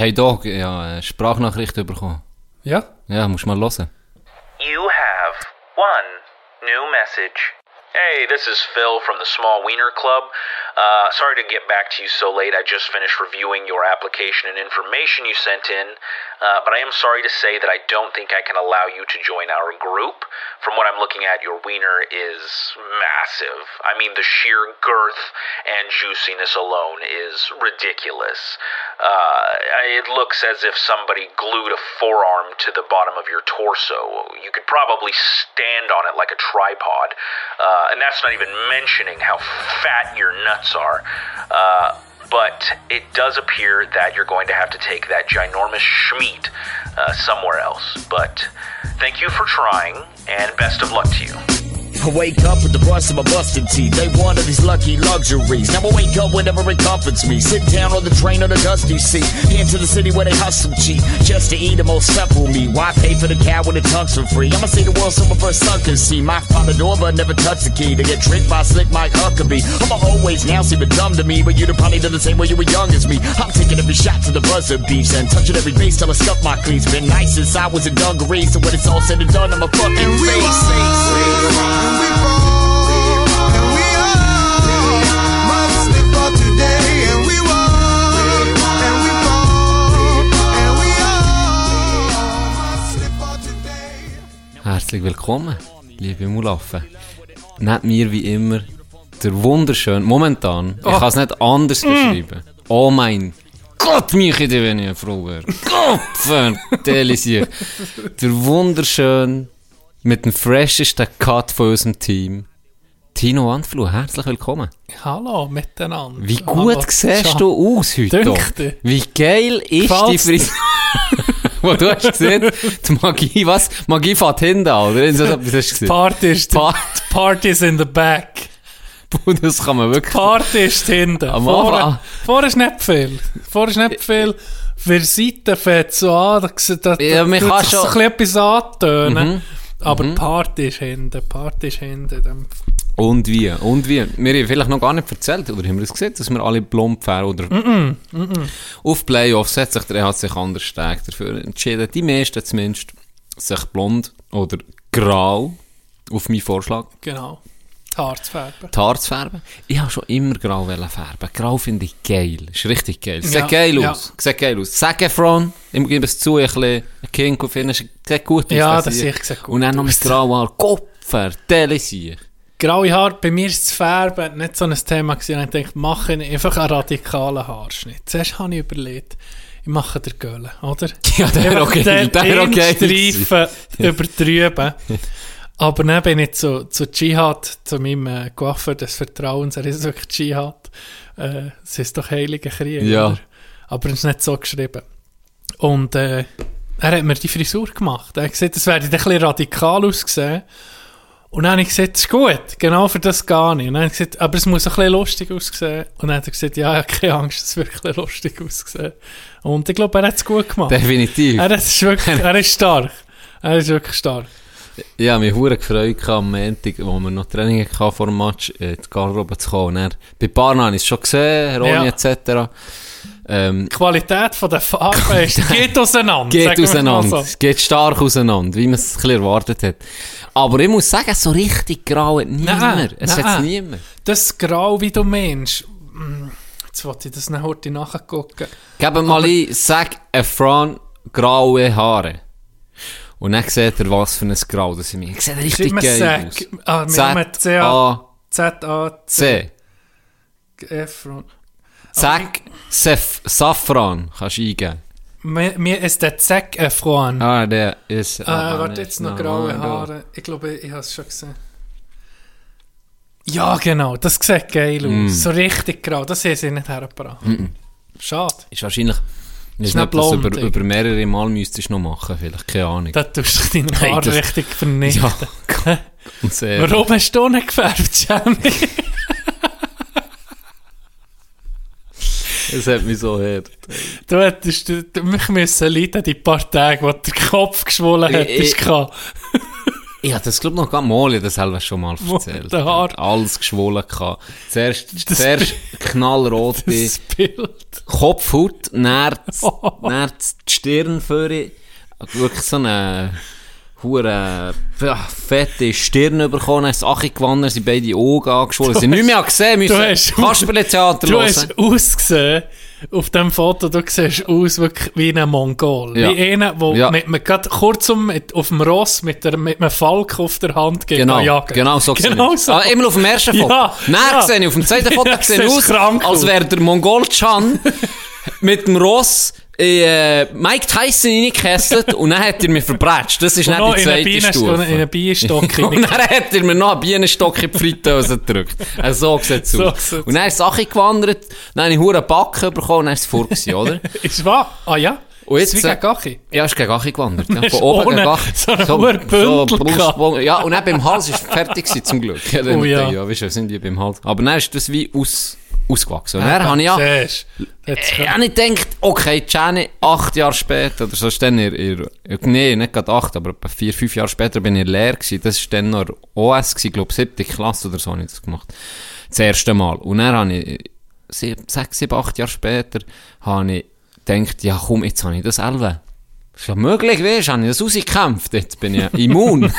Hey Dog, ja, eine Sprachnachricht bekommen. Ja? Ja, musst mal hören. You have one new message. Hey, this is Phil from the Small Wiener Club. Uh, sorry to get back to you so late. I just finished reviewing your application and information you sent in, uh, but I am sorry to say that I don't think I can allow you to join our group. From what I'm looking at, your wiener is massive. I mean, the sheer girth and juiciness alone is ridiculous. Uh, it looks as if somebody glued a forearm to the bottom of your torso. You could probably stand on it like a tripod. Uh, and that's not even mentioning how fat your nuts are. Uh, but it does appear that you're going to have to take that ginormous schmeat uh, somewhere else. But thank you for trying, and best of luck to you. I wake up with the rust of my busted teeth. They one of these lucky luxuries. Now I wake up whenever it comforts me. Sit down on the train on the dusty seat. Into the city where they hustle cheap. Just to eat the most simple meat. Why pay for the cow when the tongues for free? I'ma see the world so my first son can see. My father door but never touch the key. To get tricked by slick Mike Huckabee. I'ma always now seem dumb to me. But you'd have probably done the same when you were young as me. I'm taking every shot to the buzzer beats. And touching every base till I scuff my cleats. Been nice since I was in dungarees. So when it's all said and done, I'm a fucking face. Herzlich willkommen, liebe Mulaffen. Neben mir wie immer der wunderschön, momentan, ich kann es nicht anders beschreiben. Oh mein Gott, mich hätte, wenn ich eine Frau wäre. Gott, verdammt, Der wunderschön, mit dem freshesten Cut von unserem Team. Tino Anflu, herzlich willkommen. Hallo miteinander. Wie gut Hallo. siehst du aus heute? Dünkt dir? Wie geil ist die Gefällt's dir? Frisur? Wo du hast gesehen, die Magie, was? Magie fährt hinten an, oder? So etwas hast du gesehen? Party ist, Pa- die Party ist in the back. Das kann man wirklich... Party ist hinten. Am Vorne, vorne ist nicht viel. Vorne ist nicht viel. Für die Seite fängt so an, da, da, da, Ja, man kann schon- ein bisschen etwas antönen. Mhm. Aber die Party ist hinten. Party ist hinten. Und wie? Und wie? Wir haben vielleicht noch gar nicht erzählt, oder haben wir das gesehen, dass wir alle blond fahren, oder? Auf Playoffs hat sich der EHC sich anders stark dafür entschieden. Die meisten zumindest sich blond oder grau, auf meinen Vorschlag, Genau. Die Haare zu färben. die Haare zu färben. Ich habe schon immer grau färben. Grau finde ich geil. Ist richtig geil. Sieht Ja, geil ja. aus. Sieht geil aus. Zac Efron, ich gebe es zu, ein bisschen ein King auf ihn, sieht gut aus. Ja, das sieht sehr gut Und dann noch mit aus. grau Haar. Kopfer, delisier. Graue Haare, bei mir ist das Färben nicht so ein Thema gewesen. Ich dachte, mache ich einfach einen radikalen Haarschnitt. Zuerst habe ich überlegt, ich mache den Gölle, oder? Ja, der Einfach okay. den Der wäre okay. Streifen übertrieben. Aber dann bin ich zu, zu Dschihad, zu meinem äh, Coiffeur des Vertrauens, er ist wirklich Dschihad. Äh, es ist doch Heilige Krieg. Ja. Oder? Aber es ist nicht so geschrieben. Und äh, er hat mir die Frisur gemacht. Er hat gesagt, es werde ein bisschen radikal aussehen. Und dann habe ich gesagt, das ist gut, genau für das gar nicht. Und dann habe ich gesagt, aber es muss ein bisschen lustig aussehen. Und dann hat er gesagt, ja, ja, keine Angst, es wird ein lustig aussehen. Und ich glaube, er hat es gut gemacht. Definitiv. Er ist wirklich, er ist stark. Er ist wirklich stark. Ja, mich hure gefreut am Montag, wo wir noch Training hatten vor dem Match, äh, in die Garderobe zu kommen. Dann, bei Barna habe ich es schon gesehen, Heroni Ja. etc. Ähm, Die Qualität von der Farbe ist, geht auseinander. geht auseinander. so. Es geht stark auseinander, wie man es ein bisschen erwartet hat. Aber ich muss sagen, so richtig grau hat niemand. Es hat niemand. Das Grau, wie du meinst, mm, jetzt wollte ich das noch heute nachgucken. Gib mal ein, sag Efron graue Haare. Und dann seht ihr, was für ein Grau das in mir. Ich sehe richtig geil aus. Ah, Z-A-C. C. Efron. Zack, Sef, Safran kannst du eingeben. Mir, mir ist der Zack Efron. Ah, der ist... Ah, warte, jetzt noch graue Haare. Ich glaube, ich habe es schon gesehen. Ja, genau, das sieht geil aus. Mm. So richtig grau, das haben sie nicht hergebracht. Schade. Ist wahrscheinlich... Ich ob das über, über mehrere Mal müsstest du noch machen, vielleicht, keine Ahnung. Da tust du deine Hey, Haare das- richtig vernichten. Sehr, Warum hast du nicht gefärbt, Jamie? Es hat mich so hart. Du hättest du, mich müssen leiden, die paar Tage, wo der Kopf geschwollen Ich- hättest. Ich habe das, glaube ich, noch gar mal, das selber schon mal erzählt. der Haar. Alles geschwollen gehabt. Zuerst, Das zuerst knallrot bin. Das Bild. Kopfhaut, dann, dann die Stirn vorne, wirklich so eine hure fette Stirn bekommen, dann ist Achi gewandert, sind beide Augen angeschwollen, sie nicht mehr gesehen, müssen hast- Kasperle-Theater Du hören. hast ausgesehen, auf dem Foto, du siehst aus wirklich wie ein Mongol. Ja. Wie einer, der Ja. mit, mit, grad kurzum mit, auf dem Ross mit, der, mit einem Falk auf der Hand geht Genau, jagen. genau so Genau gesehen. so. Ah, immer auf dem ersten Foto. Ja, Dann ja. sehe ich, auf dem zweiten Foto Ja, sehe aus, als wäre der Mongol Chan mit dem Ross äh, Mike Tyson reingekesselt und dann hat er mich verbrätscht. Das ist Und nicht die in einen zweite Bienen- Stufe. in einen Bienenstock und dann hat er mir noch einen Bienenstock in die Fritteuse gedrückt. Also, so sieht es So aus. Und dann ist Sache gewandert, dann habe ich hure Backen bekommen und dann ist es vor gewesen, oder? Ist wahr? Ah ja? Und Ist jetzt, wie äh, gegen Gachi. Ja, ist gegen Achi gewandert. Ja. Von oben gegen Achi. so einen hohen Bündel gehabt. Ja, und dann beim Hals ist es fertig gewesen, zum Glück. Ja, dann Oh ja. ja. ja weißt du, sind die beim Hals. Aber dann ist das wie aus, ausgewachsen. Und dann habe ich ja, Siehst äh, habe ich gedacht, okay, Jenny, acht Jahre später, oder so ist dann ihr, ihr, nee, nicht gerade acht, aber etwa vier, fünf Jahre später bin ich leer gewesen. Das ist dann noch OS gewesen, glaube siebte Klasse oder so habe ich das gemacht. Das erste Mal. Und dann habe ich, sieb, sechs, sieben, acht Jahre später, habe ich gedacht, ja komm, jetzt habe ich das elf. Das ist ja möglich, weißt du, habe ich das rausgekämpft. Jetzt bin ich immun.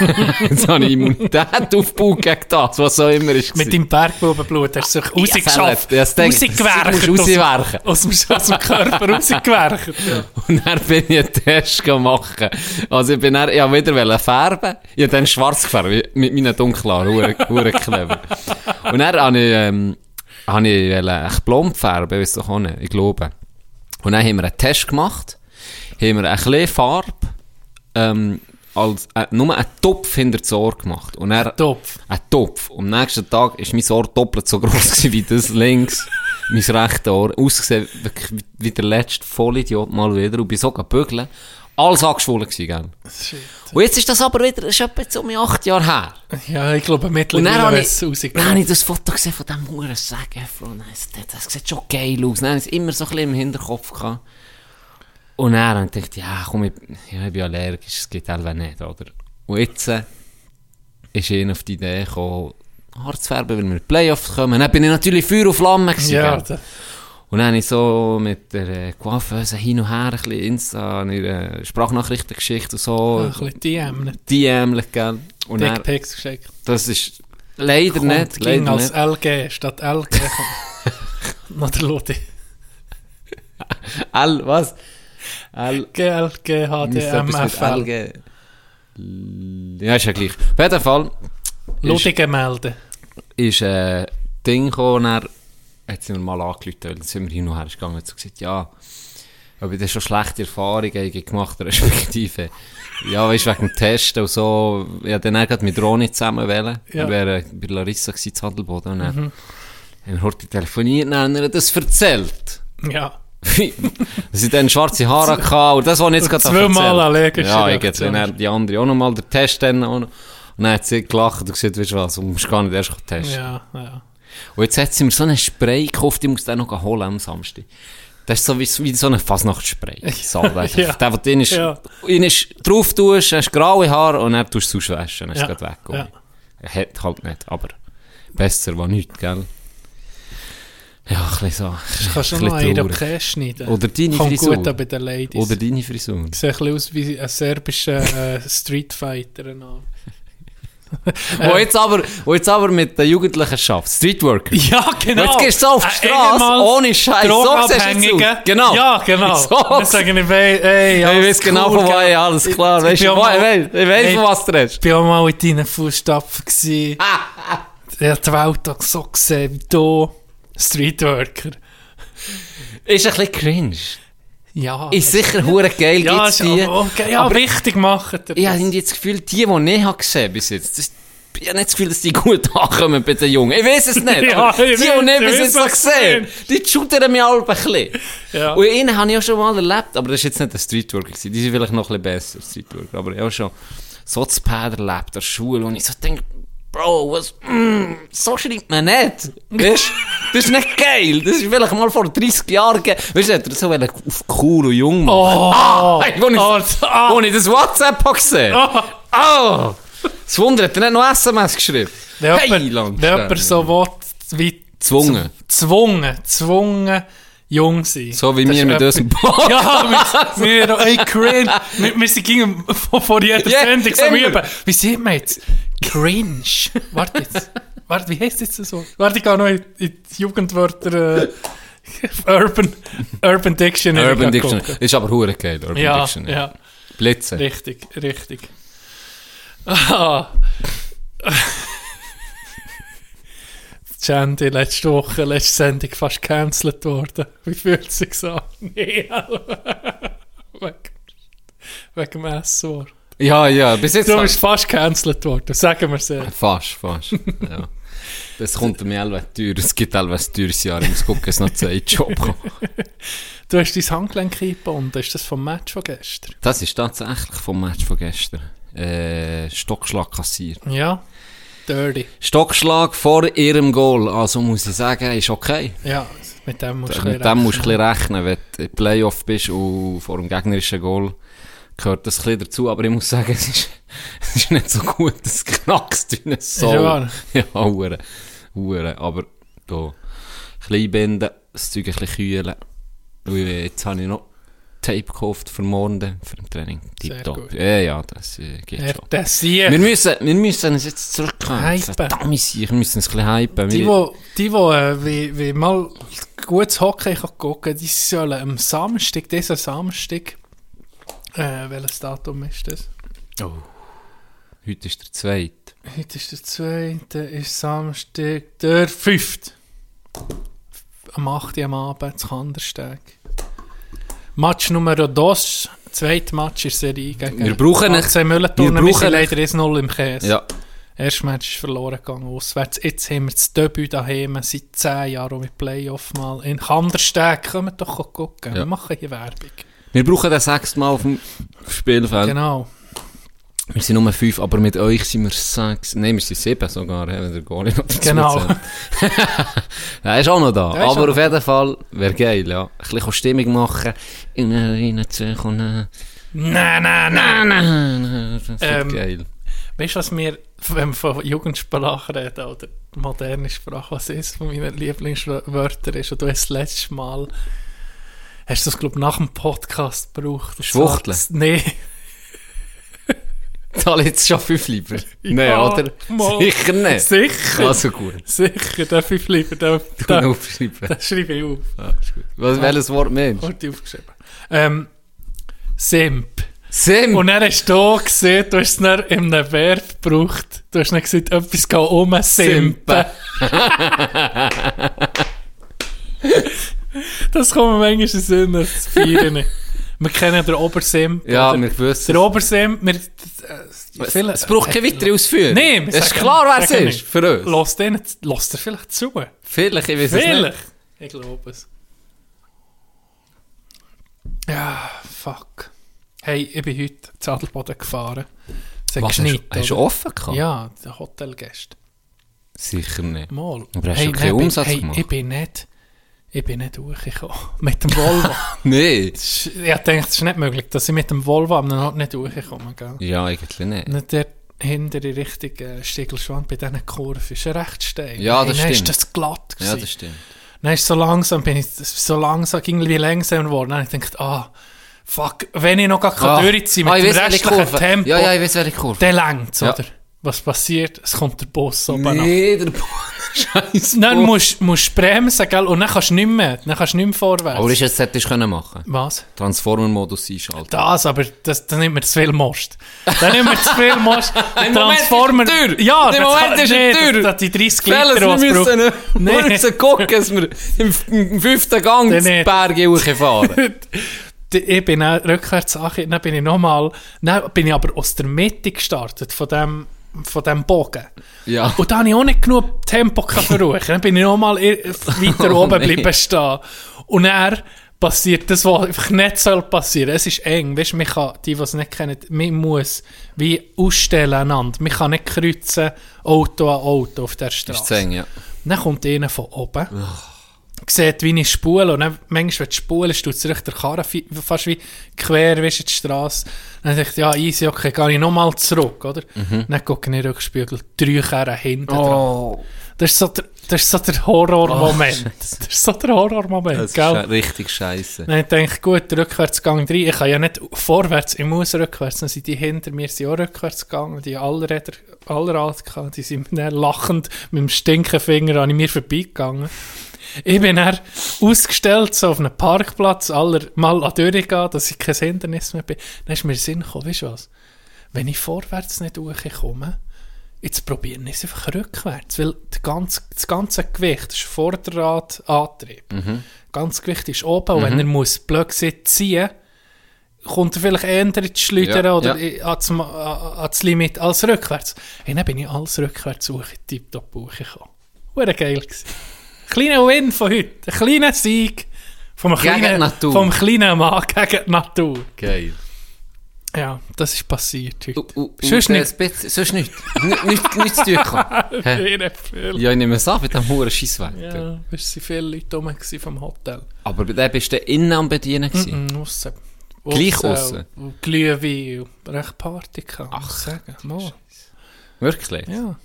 jetzt habe ich Immunität aufgebaut gegen das, was auch immer ist. Mit deinem Bergbubenblut hast du dich rausgeschafft. Ja, Rausgewerkt. du rauswerken. Aus, aus, dem- aus dem Körper rausgewerkt. Ja. Und dann bin ich einen Test machen. Also ich bin dann, ich wieder färben. Ich habe dann schwarz gefärbt, mit meinen dunklen Haaren. Hure- clever. Und dann habe ich, ähm, habe ich echt blond färben, weiss doch auch nicht, ich glaube. Und dann haben wir einen Test gemacht, haben wir ein bisschen Farbe, ähm, als, äh, nur einen Topf hinter das Ohr gemacht. Und dann, Topf. ein Topf. Und am nächsten Tag war mein Ohr doppelt so groß wie das links. mein rechtes Ohr. Ausgesehen wirklich wie- der letzte Vollidiot mal wieder. Und bin so bügeln. Alles angeschwollen gewesen, gell? Shit. Und jetzt ist das aber wieder, das ist etwa jetzt um acht Jahre her. Ja, ich glaube, mittlerweile ich, es dann habe rausgekommen. ich das Foto gesehen von diesem Huren Sägefro. Das, das sieht schon geil aus. Dann habe ich es immer so ein bisschen im Hinterkopf gehabt. Und dann habe ich gedacht, ja, komm, ich, ja, ich bin allergisch, es geht einfach nicht, oder? Und jetzt äh, ist ihnen auf die Idee gekommen, Haar zu färben, weil wir in die Playoffs kommen. Dann bin ich natürlich Feuer und Flamme gewesen, Ja, da- Und dann habe ich so mit der äh, Coiffeuse hin und her ein bisschen Insta, äh, Sprachnachrichten geschickt und so, ein bisschen DM, nicht DM, gell? Und Dickpics geschickt. das ist leider Kommt, nicht, ging leider als nicht. LG statt LG. Noch der Lodi. L, was? L, GLG, HDMFL. Ja, ist ja gleich. Auf jeden Fall Lodi gemeldet. ist ein Ding gekommen, er hat sie mir mal angerufen, weil dann sind wir hin und her gegangen und hat gesagt, ja, ob ich da schon schlechte Erfahrungen gemacht respektive, ja, weißt du, wegen dem Testen und so, hab dann gerade mit Roni zusammen wählen, Ja. wir wären bei Larissa gewesen, zu Handelboden, und dann haben wir heute telefoniert, und dann hat er das erzählt. Ja. ich dann schwarze Haare hatte und das, was ich jetzt gerade Zweimal allergische Ja, ich jetzt die andere auch nochmal den Test dann. Und dann hat sie gelacht und gesagt, weißt du was, du musst gar nicht erst testen. Ja, ja. Und jetzt hat sie mir so einen Spray gekauft, ich muss den noch holen am Samstag. Das ist so wie, wie so ein Fasnachtsspray. Salbe. Ja. Der, drin ist, Ja. drauf tust, hast graue Haare und dann tust du es auswaschen, dann ist Ja. es gerade weg. Ja. Er hat halt nicht, aber besser war nichts, gell? Ja, ein bisschen so. Du kannst schon noch einen traurig. Iroquet schneiden. Oder deine Kommt Frisur. gut an bei den Ladies. Oder deine Frisur. Sieht ein bisschen aus wie ein serbischer äh, Streetfighter. Genau. Wo jetzt aber, wo jetzt aber mit den Jugendlichen schafft. Streetworker. Ja, genau. Jetzt gehst du auf die Ein Straße, ehemals ohne Scheiß. So. Genau. Ja, genau. So. Dann sagen ich, ey, ey, Ich alles weiß genau, cool, von wo gell? ich alles klar. Ich- Weißt ich ich mal- weiß, ich weiß, Ey, von was du redest. Ich war mal in deinen Fußstapfen. gewesen. Ich habe die Welt so gesehen wie du. Streetworker. Ist ein bisschen cringe. Ja. Ist sicher hure geil, ja, gibt's die. okay. Ja, aber richtig machen. ich habe irgendwie das Gefühl, die, die ich habe gesehen bis jetzt, das, ich habe nicht das Gefühl, dass die gut ankommen bei den Jungen. Ich weiß es nicht. Ja, die, die ich bis jetzt du gesehen meinst. die shootern mich alle ein bisschen. Ja. Und einen habe ich auch schon mal erlebt, aber das ist jetzt nicht ein Streetworker gewesen. Die sind vielleicht noch ein bisschen besser, Streetworker. Aber ich habe schon so zu Pad erlebt, der Schule, und ich so denke, Bro, was, mm, so schreibt man nicht. Weißt? Das ist nicht geil. Das ist vielleicht mal vor 30 Jahren ge Weißt du, hat er so auf cool und jung machen. Oh, Ah, wo ich, oh, ah. wo ich das WhatsApp habe gesehen. Ah. Oh. Das Wunder, hat er nicht noch SMS geschrieben? Wenn Hey, jemand, wenn jemand so will, wie Zwungen. zwungen, zwungen jung sein. So wie Das wir mit unserem Podcast. Ja, wir, wir, ey, cringe. Wir, wir sind gegen, vor, jeder Ja, Sendung so üben. Wie sieht man jetzt? Cringe. Warte jetzt. Warte, wie heißt jetzt das so? Warte, ich gehe noch in, in die Jugendwörter, äh, Urban, Urban Dictionary. Urban Dictionary. gucken. Ist aber hure geil, Urban Ja, Dictionary. ja, Blitze. richtig, richtig. Ah. Chandy, letzte Woche, letzte Sendung fast gecancelt worden. Wie fühlt es sich an? Nee, wegen, wegen dem S-Wort. Ja, ja, bis jetzt... Du bist fast gecancelt worden, sagen wir es ehrlich. Fast, fast. ja. Das kommt mir alle teuer. Es gibt alle ein teures Jahr. Ich muss gucken, dass noch zwei Job. Du hast dein Handgelenk eingebunden, ist das vom Match von gestern? Das ist tatsächlich vom Match von gestern. Äh, Stockschlag kassiert. Ja, dirty. Stockschlag vor ihrem Goal. Also muss ich sagen, ist okay. Ja, mit dem musst du Mit dem musst du ein rechnen, wenn du im Playoff bist und vor dem gegnerischen Goal gehört das ein dazu. Aber ich muss sagen, es ist, es ist nicht so gut, es knackst ein Soul. Ja. Ja, hure, hure. Aber da, klein binden, das Zeug ein bisschen kühlen. Und jetzt habe ich noch Tape gekauft für morgen, für den Training. Tipptopp. Ja, ja, das äh, geht Er, schon. Sieg. Wir müssen, wir müssen uns jetzt zurückkommen. Hypen. Verdammt, wir müssen uns ein bisschen hypen. Die, Wir- die, die, äh, wie, wie mal gutes Hockey kann gucken die sollen am Samstag, dieser Samstag, äh, welches Datum ist das? Heute ist der zweite. Heute ist der zweite, ist Samstag, der fünfte. Am 8. Uhr am Abend, zu Kandersteg. Match Nummer 2, zweite Match in der Serie gegen Wir brauchen AC Müller-Turnen. wir brauchen leider 1-0 im Käse. Ja. Erstes Match ist verloren gegangen auswärts. Jetzt haben wir das Debüt daheim seit 10 Jahren mit Playoff mal in Kandersteg. Kommt doch gucken. Ja. Wir machen hier Werbung. Wir brauchen den sechsten Mal auf dem Spielfeld. Genau. Wir sind nur fünf, aber mit euch sind wir sechs. Nein, wir sind sieben sogar, wenn der Goalie noch dazu Genau. Er ist auch noch da. Der aber auf jeden Fall wäre geil, ja. Ein bisschen Stimmung machen. In rein zu kommen. Nein, nein, nein. Nein, das wird Ähm, geil. Weißt du, was mir, wenn wir von Jugendsprache reden oder moderne Sprache, was ist von meinen Lieblingswörtern ist? Und du hast das letzte Mal, hast du das, glaube ich, nach dem Podcast gebraucht? Schwuchteln? Nein. Zahle jetzt schon fünf lieber. Nein, Ja, oder? mal. Sicher nicht. Sicher. Also gut. Sicher, darf ich bleiben. Da, Du da, aufschreiben. das schreibe ich auf. Ja, ist gut. Was, welches Wort meinst du? Heute aufgeschrieben. Ähm, Simp. Sim! Und dann hast du gesehen, du hast es dann in einem Verb gebraucht. Du hast dann gesagt, etwas geht um Simpen. das kommt mir manchmal in den Sinn, das Feiern. Wir kennen den Obersimp. ja, oder? wir wissen Der Obersimp, wir, äh, viele- Es braucht keine weitere Ausführung. Nein, es ist klar, wer es ist. nicht. Für uns. Lass den, lass dir vielleicht zu. Vielleicht, ich weiß es Vielleicht. nicht. Ich glaube es. Ja, fuck. Hey, ich bin heute zu Adelboden gefahren. Es hat Was, hast, du- geschneit. hast du oder? offen gehabt? Ja, der Hotelgäste. Sicher nicht. Mal. Aber hast du keinen nein, bin- Umsatz hey, gemacht? Ich bin nicht, ich bin nicht durchgekommen. Mit dem Volvo. Nein. Ich dachte, es ist nicht möglich, dass ich mit dem Volvo am Ort nicht durchkomme. Gell? Ja, eigentlich nicht. Nicht der hinter in Richtung äh, Stiegelschwand bei diesen Kurven ist ja recht steil. Ja, das hey, dann stimmt. ist das glatt Ja, gewesen. das stimmt. Dann ist so langsam, bin ich so langsam, irgendwie langsam geworden. Dann ich gedacht, ah, fuck, wenn ich noch gar Ah. keine durchziehe mit Ah, dem restlichen. Tempo, Ja, ja, ich weiß, welche Kurve. dann längt's, Ja. oder? Was passiert? Es kommt der oben ab. Nee, der Scheiß. Dann musst du bremsen, gell? Und dann kannst du nicht mehr, dann kannst du nicht mehr vorwärts. Aber ist jetzt hättest du können machen Was? Transformer-Modus einschalten. Das, aber das, das nimmt mir zu viel Most. Dann nimmt mir zu viel Most. Im Moment ist. Ja, Im das Moment ist er nee, teuer. Das, das die 30 Fellas, Liter, wir was müssen, wir Nee. müssen gucken, dass wir im, im fünften Gang Nee, nee. Berg fahren. Ich bin dann rückwärts angekommen, dann bin ich nochmal, dann bin ich aber aus der Mitte gestartet, von dem, von dem Bogen. Ja. Und da habe ich auch nicht genug Tempo verruchen. Dann bin ich nochmal weiter Oh, oben nee. bleiben stehen. Und dann passiert das, was einfach nicht soll passieren. Es ist eng. Weißt, man kann, die, die es nicht kennen, man muss wie ausstellen einander. Man kann nicht kreuzen, Auto an Auto auf der Ist Straße. eng, ja. Dann kommt einer von oben. Sieht, wie ich spule. Und dann, manchmal, wenn du spulst, tut es sich der Karren fi- fast wie quer weißt, du, die Straße. Dann dachte ich, ja, easy, okay, gehe ich nochmal zurück, oder? Dann gucke ich in den Rückspiegel, drei Karren hinten dran. Oh, Das ist so der, das ist so der Horrormoment. Oh, das ist so der Horrormoment, das ist gell? richtig scheiße. Dann denke ich, gut, Rückwärtsgang rein. Ich kann ja nicht vorwärts, ich muss rückwärts. Dann sind die hinter mir sind auch rückwärts gegangen. Die alle Räder, alle alt gehabt. Die sind dann lachend mit dem Stinkefinger an mir vorbeigegangen. Ich bin dann ausgestellt, so auf einem Parkplatz, aller mal an die gehen, dass ich kein Hindernis mehr bin. Dann ist mir in den Sinn gekommen, weißt du was? Wenn ich vorwärts nicht durchkomme, jetzt probieren wir es einfach rückwärts, weil ganze, das ganze Gewicht ist Vorderradantrieb. Ganz Gewicht ist oben, und wenn er muss gesagt ziehen, kommt er vielleicht eher in die Schleudern Ja, oder ja. ans, ans Limit als rückwärts. Hey, dann bin ich alles rückwärts hoch, tiptop hochgekommen. War geil gewesen. Kleiner Win von heute, ein kleiner Sieg vom kleinen, vom kleinen Mann gegen die Natur. Geil. Ja, das ist passiert heute. Uh, uh, Sonst uh, nicht. nicht. Sonst nicht. Nicht, nicht, nichts zu tun gehabt. Ja, ich nehme es an, mit dem hohen Scheisswetter. Ja, es waren viele Leute rum vom Hotel. Aber bei dem bist du innen am Bedienen gewesen. Mhm, aussen. Gleich Aussen Glühwein recht Party gehabt, muss ich sagen. Mal. Wirklich? Ja,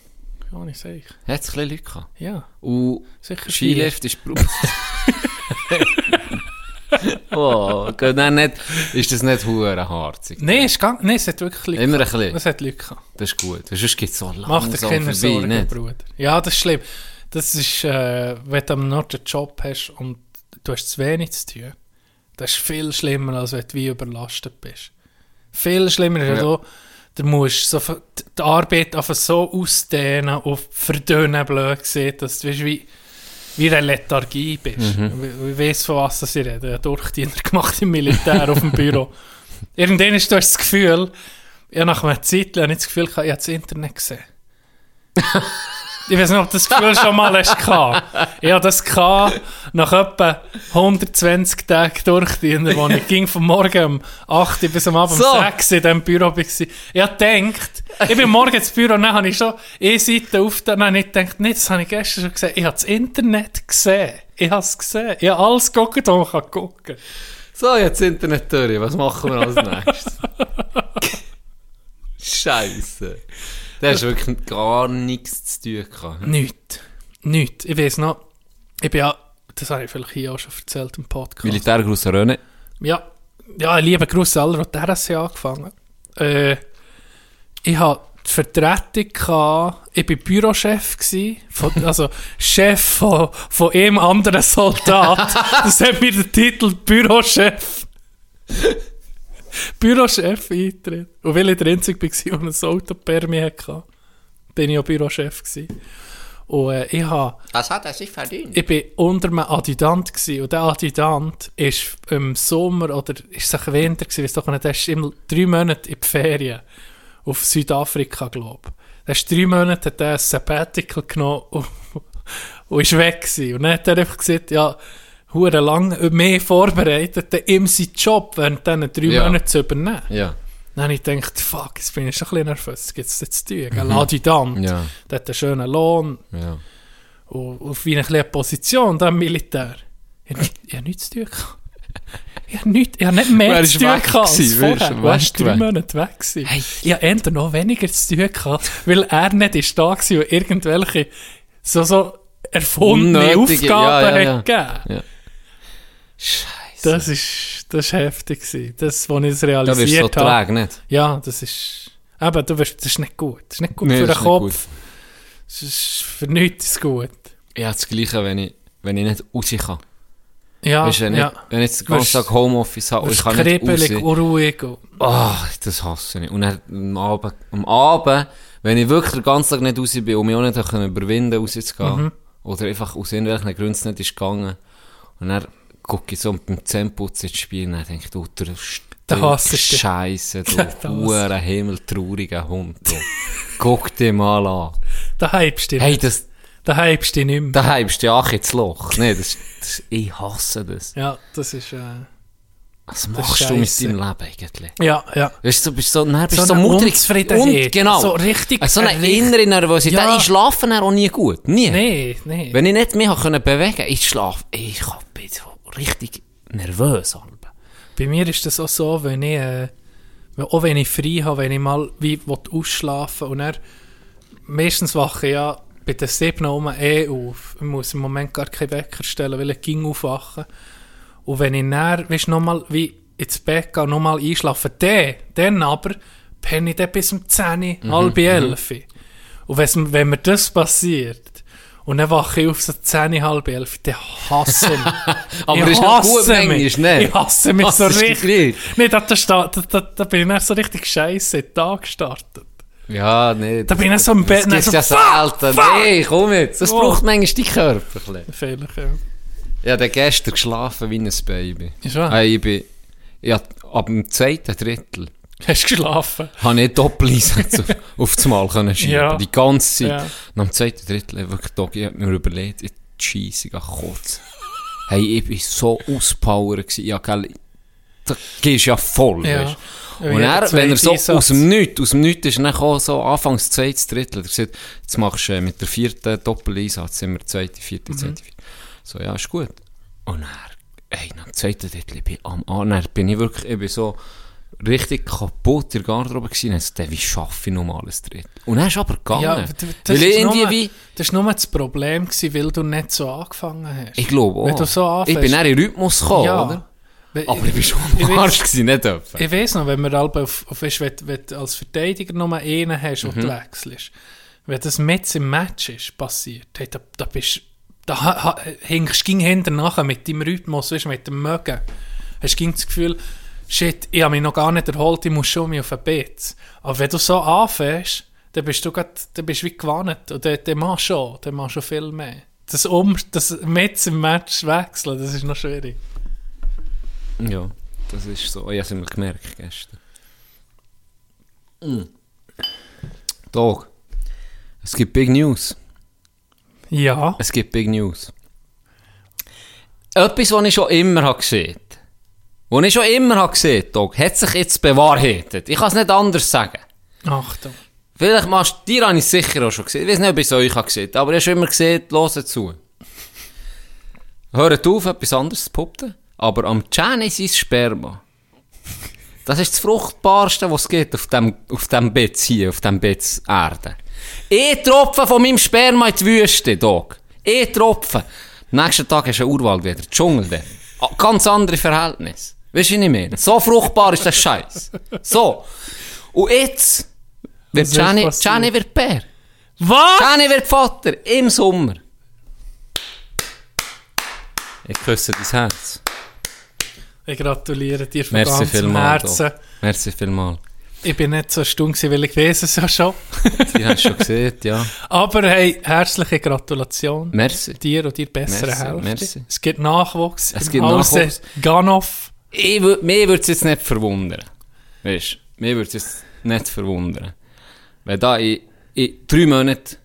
kann ich sagen. Hat es ein bisschen Leute gehabt. Ja, Und sicher Skilift ist oh, dann nicht, ist das nicht hure harzig? Nein, es, gang, nee, es hat wirklich Leute Immer ein bisschen. Es hat Leute gehabt. Das ist gut. Sonst geht es so Macht dir langsam keine Sorgen, nicht? Bruder. Ja, das ist schlimm. Das ist, äh, wenn du am Nord einen Job hast und du hast zu wenig zu tun, das ist viel schlimmer, als wenn du wie überlastet bist. Viel schlimmer ist ja. Du musst so, die Arbeit einfach so ausdehnen und verdünnen, blöd gesehen, dass du weißt, wie, wie eine Lethargie bist. Mhm. Ich weiss, von was ich rede. Ich habe Durchdiener gemacht im Militär auf dem Büro. Irgendwann hast du das Gefühl, ja, nach einer Zeit habe ich das Gefühl, ich habe das Internet gesehen. ich weiß nicht, ob das Gefühl schon mal hast gehabt. Ich habe das gehabt, nach etwa 120 Tagen Durchdiener, wo ich ging von morgen um 8 Uhr bis am Abend So. um 6 Uhr in diesem Büro war. Ich habe gedacht, ich bin morgen ins Büro, dann habe ich schon eine Seite auf, dann habe ich gedacht, nee, das habe ich gestern schon gesehen. Ich habe das Internet gesehen. Ich habe es gesehen. Ich habe alles geguckt, was man kann gucken So, jetzt Internet durch. Was machen wir als nächstes? Scheiße. Da hast wirklich gar nichts zu tun gehabt. Nichts. Nichts. Ich weiß noch, ich bin ja, das habe ich vielleicht hier auch schon erzählt im Podcast. Militärgruß René. Ja, ja, liebe Grüße aller, die RSC angefangen äh, Ich hatte die Vertretung, gehabt, ich war Bürochef, gewesen, von, also Chef von, von einem anderen Soldat. Das hat mir den Titel Bürochef. Bürochef eingetreten. Und weil ich der Einzige war, der ein Autopermi hatte, bin ich auch Bürochef. Gewesen. Und äh, ich habe Das hat er sich verdient. ich war unter einem Adjutant gewesen, und der Adjutant ist im Sommer oder ist es Winter gewesen, weiss doch nicht, der ist immer drei Monate in die Ferien auf Südafrika, glaube ich. Der ist drei Monate hat er ein Sabbatical genommen und, und ist weg gewesen. Und dann hat er einfach gesagt, ja, hure lang mehr vorbereitet, ihm seinen Job während diesen drei Ja. Monaten zu übernehmen. Ja. Dann habe ich gedacht, fuck, jetzt bin ich schon ein bisschen nervös, was gibt es jetzt zu tun? Ein Adjutant, Ja. der hat einen schönen Lohn, Ja. und wie eine kleine Position da im Militär. Ich ich habe nichts zu tun gehabt. Ich habe, nicht, ich habe nicht mehr zu tun gehabt als vorher. Du warst drei? Monate weg gewesen. Ich habe eher noch weniger zu tun gehabt, weil er nicht ist da und irgendwelche so, so erfundene Unnötige, Aufgaben ja, ja, hat gegeben. Ja. Scheiße. Das ist, das ist heftig gewesen. Das, als ich das Da wirst du so realisiert habe. träge, nicht? Ja, das ist, eben, du wirst, das ist nicht gut. Das ist nicht gut Nee, für den Kopf. Das ist für nichts gut. Habe das Gleiche, wenn ich, wenn ich nicht raus kann. Ja, Weißt wenn, ja. ich, wenn ich jetzt den ganzen Tag Homeoffice habe und ich kann nicht raus. und ruhig. Und, Ah, das hasse ich. Und dann am Abend, am Abend, wenn ich wirklich den ganzen Tag nicht raus bin und mich auch nicht habe können überwinden rauszugehen, Mhm. oder einfach aus irgendwelchen Gründen es nicht ist gegangen, und dann gucke ich so mit dem Zähneputz ins Spiel und denke ich, du, der. Scheiße, du huere himmeltrauriger Hund, du. Guck dir mal an. da hypst du Hey, das, Da hypst du nicht mehr. da hebst du auch ins Loch. Nee, das, das, ich hasse das. Ja, das ist, äh, Was machst du mit deinem Leben eigentlich? Ja, ja. Weißt du, du bist so, dann bist So so, mutrig. Und, genau. So richtig- So eine ein richtig- innere Nervosität. Ja. Ich schlafe dann auch nie gut. Nie. Nee, nee. Wenn ich nicht mehr bewegen ich schlafe, ich bin so richtig nervös. Bei mir ist das auch so, wenn ich, äh, auch wenn ich frei habe, wenn ich mal wie will ausschlafen und dann, meistens wache ich ja bei den 7 um eh auf. Ich muss im Moment gar keinen Wecker stellen, weil ich ging aufwachen. Und wenn ich dann, weißt, nochmal wie ins Bett gehe, nochmal einschlafen, dann, dann aber penne ich dann bis um 10, Mhm, halb 11. Und wenn's- wenn mir das passiert, und dann wache ich auf so 10, halb 11, dann hasse ich mich. Aber ich ist hasse manchmal, mich. ne? Ich hasse mich Hast so richtig. Nee, da, da, da, da, bin ich dann so richtig scheiße in den Tag gestartet. Ja, nee. Da bin ich so im Bett Das so, ja selten. fuck. Nee, komm jetzt. Das Oh. braucht manchmal dein Körper. Vielleicht, ja. Ich habe gestern geschlafen wie ein Baby. Ist wahr? Ich bin, hab, ab dem zweiten Drittel Hast du geschlafen? habe ich Doppeleinsätze auf, auf das Mal können schieben. Ja. Die ganze Zeit. Ja. Und am zweiten Drittel habe ich wirklich Tag, ich hab mir überlegt, ich scheisse gar kurz. Hey, ich bin so auspowert gewesen. Ja, gell, da gehst du ja voll, Ja. weißt Ja, Und er, wenn er so zweite aus Einsatz. dem Nichts, aus dem Nichts ist dann gekommen, so anfangs zweites Drittel. Er gesagt, jetzt machst du äh, mit der vierten Doppeleinsatz immer zweite, vierte, Mhm. zweite, vierte. So, ja, ist gut. Und dann, ey, nach dem zweiten Drittel, ich bin am An, dann bin ich wirklich, ich bin so richtig kaputt in der Garderobe gewesen. Dann so, wie schaffe ich noch alles Drittel? Und dann ist aber gegangen. Ja, das ich ist nur, wie, das war nur das Problem, gewesen, weil du nicht so angefangen hast. ich glaube auch. Wenn du so ich bin dann in Rhythmus gekommen, ja. oder? Aber ich bin schon ich am Arsch gewesen, nicht dürfen. Ich weiss noch, wenn wir alle auf, auf weißt, wenn, wenn du als Verteidiger nur einen hast, Mhm. und du wechselst, wenn das mit im Match ist, passiert, hey, da, da bist da hinkst du ging hinter nachher mit deinem Rhythmus, weißt, mit dem Mögen. Hast du das Gefühl, shit, ich habe mich noch gar nicht erholt, ich muss schon mich auf ein Bett. Aber wenn du so anfängst, dann bist du grad, dann bist du wie gewannet. Und dann, dann machst du schon, dann machst du viel mehr. Das, um, das mit im Match wechseln, das ist noch schwierig. Ja, das ist so. Ich habe es mir gemerkt gestern. Mm. Dog. Es gibt Big News. Ja. Es gibt Big News. Etwas, was ich schon immer habe gesehen was ich schon immer habe gesehen Dog, hat sich jetzt bewahrheitet. Ich kann es nicht anders sagen. Achtung. Vielleicht machst du, dir habe ich es sicher auch schon gesehen. Ich weiß nicht, ob ich es euch habe gesehen aber ich habe schon immer gesehen, hört zu. Hört auf, etwas anderes zu puppen. Aber am Gianni sein Sperma. Das ist das Fruchtbarste, was es gibt auf dem, auf dem Bett hier, auf dem Bett Erde. Ein Tropfen von meinem Sperma in die Wüste, Dog. Ein Tropfen. Nächsten Tag du einen Urwald wieder, Dschungel. Ah, Ganz andere Verhältnisse. Weißt du, was ich meine? So fruchtbar ist der Scheiß. So. Und jetzt wird Gianni? Gianni wird Bär. Was? Gianni wird Vater im Sommer. Ich küsse dein Herz. Ich gratuliere dir von Merci ganzem vielmals. Herzen. Doc. Merci vielmals. Ich bin nicht so stumm gewesen, weil ich weiss es ja schon. Die hast du schon gesehen, ja. Aber hey, herzliche Gratulation. Merci. Dir und dir bessere Hälfte. merci. Es gibt Nachwuchs. Es im gibt Nachwuchs. Ganoff. Ich, würde es jetzt nicht verwundern. Weißt du, mir würde es jetzt nicht verwundern. Wenn da in, in drei Monaten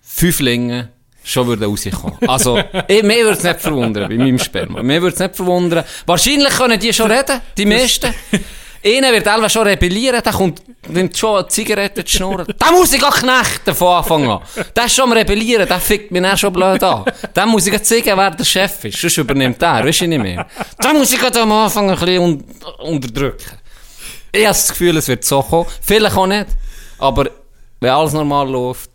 fünf Linge schon würden rauskommen. Also, ich, mir würde es nicht verwundern bei meinem Sperma. Mir würde es nicht verwundern. Wahrscheinlich können die schon reden, die meisten. Einer wird Elva schon rebellieren, der kommt, nimmt schon eine Zigarette zu schnurren. Den muss ich auch knechten von Anfang an. Der ist schon am rebellieren, der fickt mich dann schon blöd an. Den muss ich zeigen, wer der Chef ist, sonst übernimmt der, weißt du nicht mehr. Den muss ich am Anfang ein bisschen un unterdrücken. Ich habe das Gefühl, es wird so kommen. Vielleicht auch nicht. Aber wenn alles normal läuft,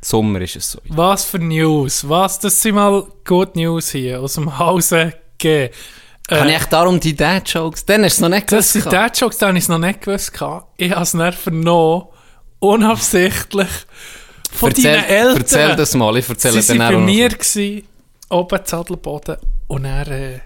Sommer ist es so. Was für News. Was, das sind mal Good News hier aus dem Hause gegeben. Habe ich echt darum die Dad-Jokes? Dann hast du es noch nicht Das gewusst. sind die Jokes, die habe ich noch nicht gewusst. Ich habe es dann vernommen, unabsichtlich, von Erzähl, deinen Eltern. erzähl das mal, ich erzähle Sie dann waren auch bei noch. mir, gewesen, oben Zadelboden, und dann äh,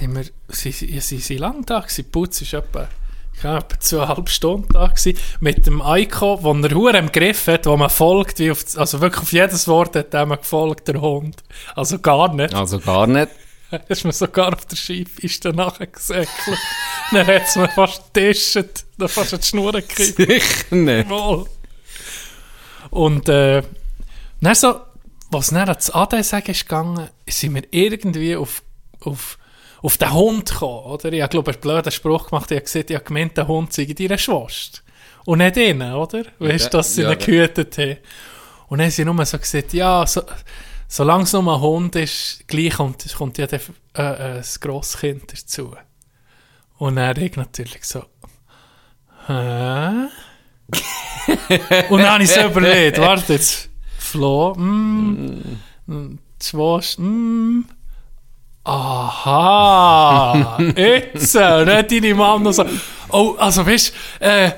haben wir, sie, sie, sie sind lang da gewesen, Putz ist etwa, ich glaube, etwa zweieinhalb Stunden da gewesen, mit dem Eiko, wo er Hure im Griff hat, wo man folgt, wie auf, also wirklich auf jedes Wort hat er mir gefolgt, der Hund. Also gar nicht. Also gar nicht. ist mir sogar auf der Skipiste nachher gesäckelt. dann hat es mir fast getischt, dann fast die Schnur gekriegt. Sicher nicht. Wohl. Und äh, dann so, was dann ans AD sagen ist gegangen, sind wir irgendwie auf, auf, auf den Hund gekommen, oder? Ich glaube einen blöden Spruch gemacht. Ich habe gesagt, ich habe gemeint, der Hund sei deine Schwester. Und nicht innen, oder? Weißt du, dass sie Ja, ihn ja. gehütet haben. Und dann haben sie nur so gesagt, ja, so, solange es nur ein Hund ist, gleich kommt, kommt ja der, äh, äh, das Grosskind dazu. Und dann ich natürlich so, hä? Und dann habe ich so überlegt, warte jetzt, Flo, mm, mm, die Schwester, mm, aha, jetzt, äh, nicht deine Mama noch so, oh, also weißt du, äh,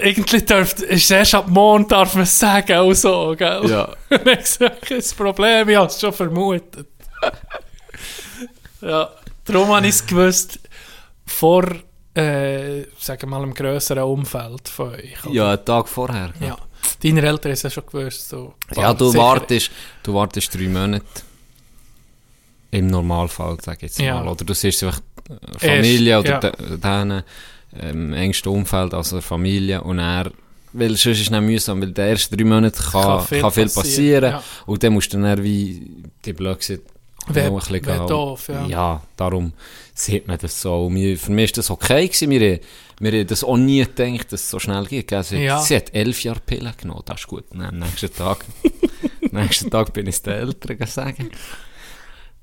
irgendwie dürft, ist erst ab morgen darf man es sagen, auch so, gell? Ja. Kein Problem, ich habe es schon vermutet. ja, darum habe ich es gewusst, vor, äh, sagen wir mal, im grösseren Umfeld von euch. oder? Ja, einen Tag vorher. Ja. Deine Eltern haben es ja schon gewusst. So. Ja, du Sicher. wartest, du wartest drei Monate. Im Normalfall, sag ich jetzt Ja. mal. Oder du siehst einfach Familie Erst, oder ja. denen ähm, engsten Umfeld, also der Familie. Und er, weil sonst ist es mühsam, weil die ersten drei Monate kann, kann viel, passieren. Ja. Und dann musst du dann wie, die Wär- noch ein bisschen doof, ja. Ja, darum sieht man das so. Und mir- Für mich ist das okay gewesen. Wir, wir haben das auch nie gedacht, dass es so schnell geht. hat- Ja. sie hat elf Jahre Pillen genommen, das ist gut. Am nächsten Tag, nächsten Tag bin ich es den Eltern sagen.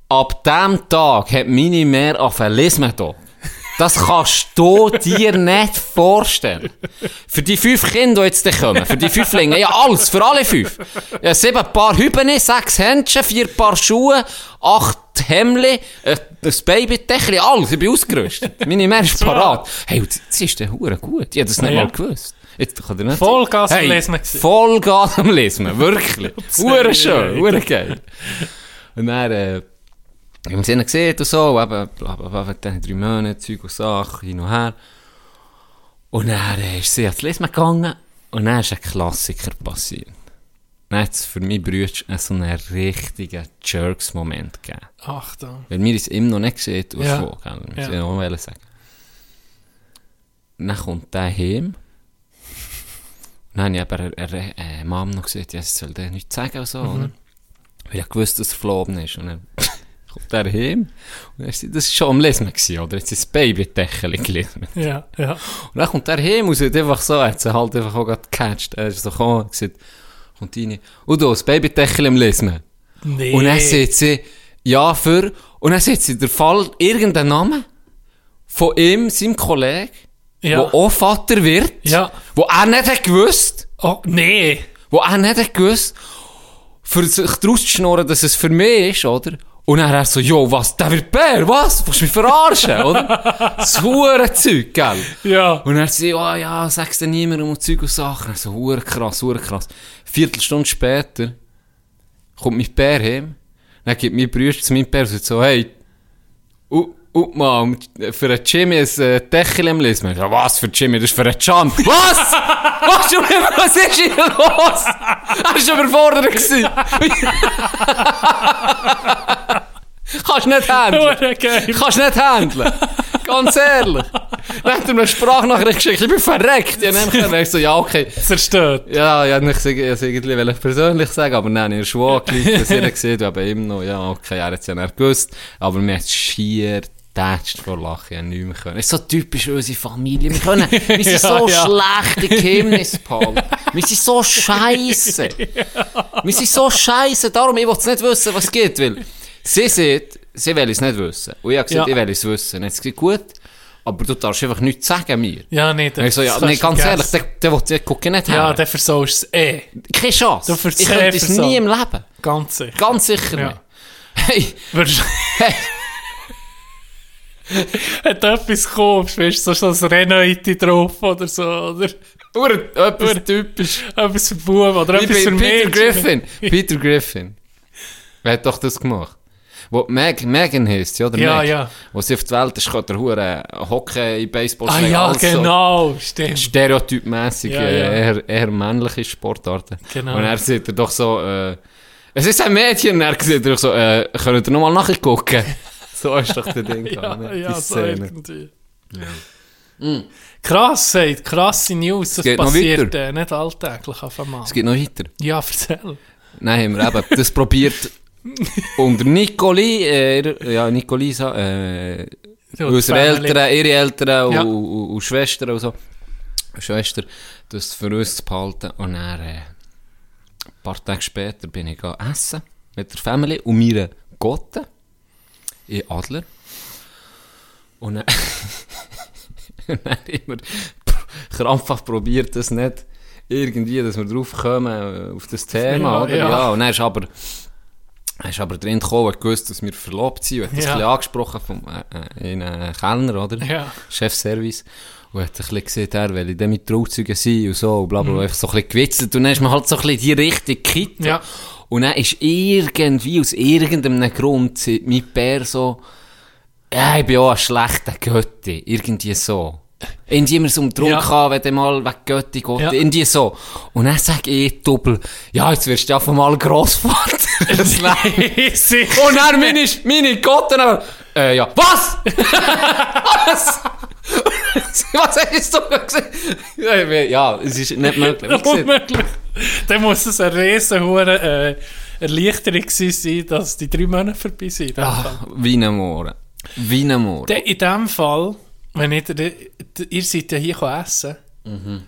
Ab dem Tag hat meine mehr auf ein Lismedog. Das kannst du dir nicht vorstellen. Für die fünf Kinder, die jetzt kommen, für die Fünflinge, ja alles, für alle fünf. Ja, sieben Paar Hübene, sechs Händchen, vier Paar Schuhe, acht Hemli, äh, das Babytächli, alles, ich bin ausgerüstet. Meine Mehr ist parat. Hey, und das ist der Hure gut. Ich hätte das nicht Ja. mal gewusst. Jetzt kann ich nicht Vollgas am hey, Lesen gewesen. Vollgas am Lesen, wirklich. Hure schön, hure geil. Und dann, äh, wir sie gesehen und so, eben, bla, bla, bla, dann drei Monate, Zeug und Sachen, hin und her. Und dann ist sie ans Lesen gegangen und dann ist ein Klassiker passiert. Dann hat es für mich Brüder so einen richtigen Jerks-Moment gegeben. Achtung. Weil wir es immer noch nicht gesehen haben, Ja. schon, gell? Wir Ja. auch wollen sagen. Dann kommt der heim. Und dann habe ich eben äh, Mom noch gesagt, ja, sie soll dir nichts sagen und so, Mhm. oder? Weil ich gewusst, dass er verloben ist. Und dann kommt er heim. Und das war schon am Lesen, gewesen, oder? Jetzt ist das Babydeckel gelesen. Ja, ja. Und dann kommt er heim und sagt einfach so, er hat sie halt einfach auch gerade gecatcht. Er ist so gekommen und gesagt, kommt rein, du, das Babydeckel im Lesen. Nee. Und dann sagt sie, ja, für, und dann sagt sie, der Fall, irgendein Name von ihm, seinem Kollegen, ja. der auch Vater wird, Ja. wo er nicht hat gewusst, Oh, nee. wo er nicht hat gewusst, für sich draus zu schnurren, dass es für mich ist, oder? Und dann er so, jo, was, der wird Bär, was? Willst du mich verarschen, oder? Das hure Zeug, gell? Ja. Und er sagt, oh ja, sag's dir niemandem und Zeug und Sachen. So, hure krass, hure krass. Viertelstunde später kommt mein Bär heim. Dann gibt mein Bruder zu meinem Bär und sagt so, hey, uh, uh, Mann, für einen Jimmy ein äh, Deckel im. Ich so, was für Jimmy? Das ist für einen Can. Was? Was, ist hier los? Er war überfordert. gewesen. Kannst nicht handeln. Kannst nicht handeln. Ganz ehrlich. Dann hat er mir eine Sprachnachricht geschickt. Ich bin verreckt. Ja, dann habe ich so, ja, okay. Zerstört. Ja, ich gesagt, ich wollte irgendwie persönlich sagen, aber nein, in der Schwur gelegt, dass ihr gesehen aber immer noch, ja, okay, er hat es ja nicht gewusst, aber mir hat es schier tätscht vor Lachen, ich nicht mehr können. Es ist so typisch unsere Familie, wir können, wir sind so Ja, ja. schlechte Geheimnisse, Paul. Wir sind so scheisse. Wir sind so scheisse, darum, ich will es nicht wissen, was es geht, weil sie sieht, sie will es nicht wissen. Und ich habe gesagt, Ja. ich will es wissen. Jetzt gesagt, gut, aber du darfst einfach nichts sagen mir. Ja, nee. Ich so, ja, nee, ganz ehrlich, der, der will, der guckt nicht Ja, her. der versaust es eh. Keine Chance. Du ich könnte es nie im Leben. Ganz sicher. Ganz sicher Ja. nicht. Hey, hey, Hat etwas gekocht, weißt du, so ein Renoite drauf oder so, oder Ur, etwas Ur- typisch. etwas für Buben oder Wie etwas für Peter Mädchen. Griffin. Peter Griffin. Wer hat doch das gemacht? Wo Meg, Megan heisst, ja, oder Ja, Meg? ja. Wo sie auf die Welt ist, hat der Hure Hockey, Baseball Ah spielen, ja, alles so genau, stimmt. Stereotypmässig, Ja, äh, ja. Eher, eher männliche Sportarten. Genau. Und er sieht er doch so, äh, es ist ein Mädchen, und er sieht er doch so, äh, könnt ihr nochmal nachgucken? so ist doch der Ding. Ja, gegangen, ne? ja, Die so Szene. irgendwie. Krass, sagt, krasse News, das passiert äh, nicht alltäglich auf einmal. Es geht noch weiter. Ja, erzähl. Nein, haben wir eben das probiert Und der Nicoli, äh, ja, Nicolisa, äh, Ja, unsere. Eltern, ihre Eltern Ja. und, und, und Schwestern und so. Schwester, das für uns zu behalten. Und dann, äh, ein paar Tage später bin ich gegangen essen mit der Family und meiner Gotte in Adler. Und dann, und dann immer krampfhaft probiert, das nicht irgendwie, dass wir drauf kommen, äh, auf das Thema, oder? ja. Ja. und dann ist aber, er ist aber drin gekommen und gewusst, dass wir verlobt sind. Hat das Ja. ein bisschen angesprochen vom, äh, äh, in einen Kellner, oder? Ja. Chefservice. Und hat ein bisschen gesehen, er will dann mit Trauzeugen sein und so, und bla bla, bla. einfach so ein bisschen gewitzelt. Und dann ist man halt so ein bisschen die Richtung gekippt. Ja. Und dann ist irgendwie, aus irgendeinem Grund, mein Bär so, ja, ich bin auch ein schlechter Götti. Irgendwie so. Irgendwie immer so um Druck Ja. haben, wenn du mal wegen Götti geht. Ja. Irgendwie so. Und dann sage ich doppel, ja, jetzt wirst du einfach mal Grossvater. Das und dann meine, meine Gotten, aber, äh, ja, was? was? was hast du gesagt? Ja, es ist nicht möglich. Unmöglich. Dann muss es eine riesen äh, Erleichterung sein, dass die drei Monate vorbei sind. Ah, wie ein Mohren. Wie ein. Dann In dem Fall, wenn ich, ihr seid ja hier essen Mhm.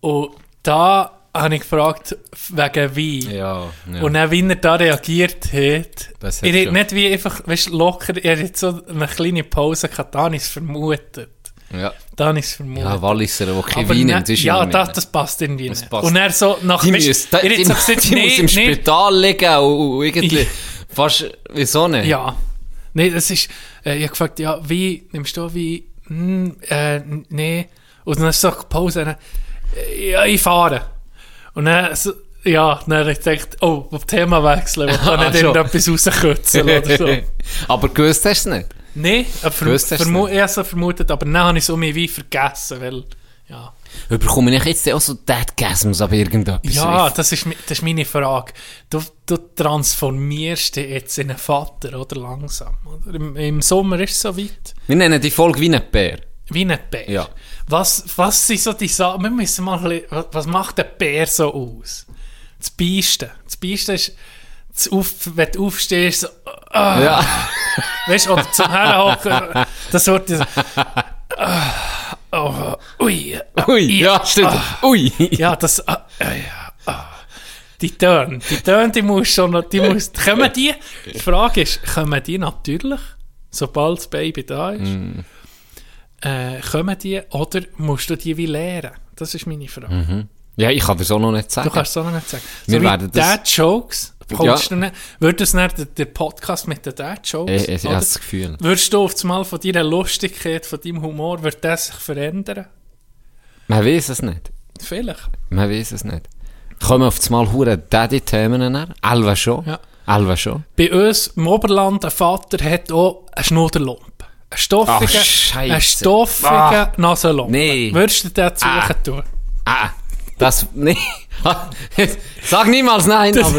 und da habe ich gefragt, wegen Wein. Ja, ja. Und dann, wie er da reagiert hat, Das hat er hat nicht wie einfach, weißt, locker, er hat so eine kleine Pause gehabt, habe ich es vermutet. Ja. Da habe ich es vermutet. ja, Walliser, der kein Wein ne- nimmt, ist ja, das, das passt irgendwie Das nicht. passt. Und er so nach... Die, weisst, muss, die, so gesagt, die muss nee, im nee, Spital liegen und, und irgendwie fast, wieso nicht? Ja. Nee, das ist, äh, ich habe gefragt, ja, wie, nimmst du wie, hm, äh, nee. Und dann sagt die Pause, dann, äh, ja, ich fahre. Und dann, so, ja, dann habe ich gedacht, oh, auf Thema wechseln, wo kann Ah, nicht schon. irgendetwas rauskürzen oder so. aber gewusst hast du es nicht. Aber verm Gewusst hast vermu ich habe vermutet, aber dann habe ich es um mich wie vergessen, weil, ja. Bekomme ich jetzt auch so Deadgasms ab irgendetwas? Ja, das ist, das ist meine Frage. Du, du transformierst dich jetzt in einen Vater, oder langsam. Oder? Im, Im Sommer ist es so weit. Wir nennen die Folge wie ein Bär. Wie ein Bär. Ja. Was, was sind so die Sachen? Wir müssen mal ein bisschen, was, was macht ein Bär so aus? Das Beisten. Das Beisten ist, das auf, wenn du aufstehst, so, ah, Ja. weißt du, oder zum Herrenhocken, das wird das, ah, oh, ui, ah, Ui, ja, stimmt. Ui. ja, das, ah, ah, ja, ah. Die Töne, die Töne, die musst schon noch, die musst, kommen die, die Frage ist, kommen die natürlich, sobald das Baby da ist? Mm. Äh, kommen die, oder musst du die wie lernen? Das ist meine Frage. Ja, ich kann das auch noch nicht sagen. Du kannst es auch noch nicht sagen. Wir so werden wie das- Dad-Jokes, Ja. kommst du nicht, wird das nicht der, der Podcast mit den Dad-Jokes? Ich, ich, ich habe das Gefühl. Würdest du auf einmal von deiner Lustigkeit, von deinem Humor, wird das sich verändern? Man weiß es nicht. Vielleicht. Man weiß es nicht. Kommen auf das Mal hure Daddy-Themen nach? Alva schon. Ja. Alva schon. Bei uns im Oberland, ein Vater hat auch einen Schnudderlump. Einen stoffigen, Ach, einen stoffigen Ah. Nasenlump. Nee. Würdest du den suchen Ah. tun? Ah, das, nee. Sag niemals nein, aber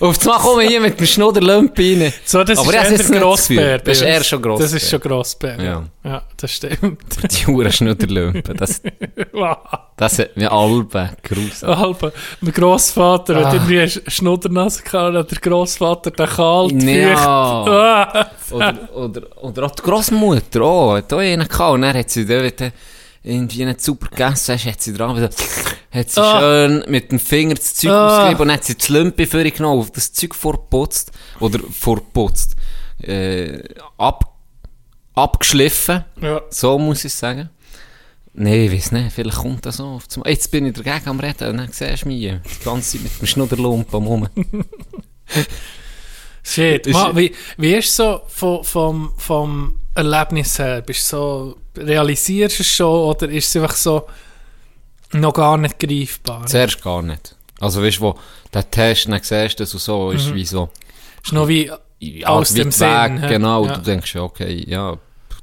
auf das Mal kommen wir hier mit dem Schnudderlumpi rein. So, das aber ist das Grossbär. Gefühl. Das ist eher schon Grossbär. Das ist schon Grossbär. Ja. Ja. das stimmt. Die Huren Schnudderlumpen, das, das hat mir Alben gerufen. Halb, mein Grossvater Ah. hat irgendwie eine Schnuddernase gehabt, und der Grossvater den kalt, Ja. Ah. Oder, oder, oder auch die Grossmutter, oh, hat auch einen gehabt. Und dann hat sie dort irgendwie nicht super gegessen, hast, hat sie dran wieder, hat sie Ah. schön mit dem Finger das Zeug Ah. ausgegeben und hat sie das Lümpi für genommen, auf das Zeug vorputzt, oder vorputzt, äh, ab, abgeschliffen, Ja. so muss ich sagen. Nee, ich weiß nicht, vielleicht kommt das auf Jetzt bin ich dagegen am Reden und dann siehst du mich die ganze Zeit mit dem Schnudderlump am Rum. Shit. Ma, wie, wie ist so vom, vom, vom Erlebnis her? Bist du so, realisierst du es schon oder ist es einfach so noch gar nicht greifbar? Zuerst gar nicht. Also weißt du, wo der Test, dann siehst du das und so, ist wie so, ist noch wie ja, aus dem weg, Sinn. genau, Ja. du denkst ja, okay, ja,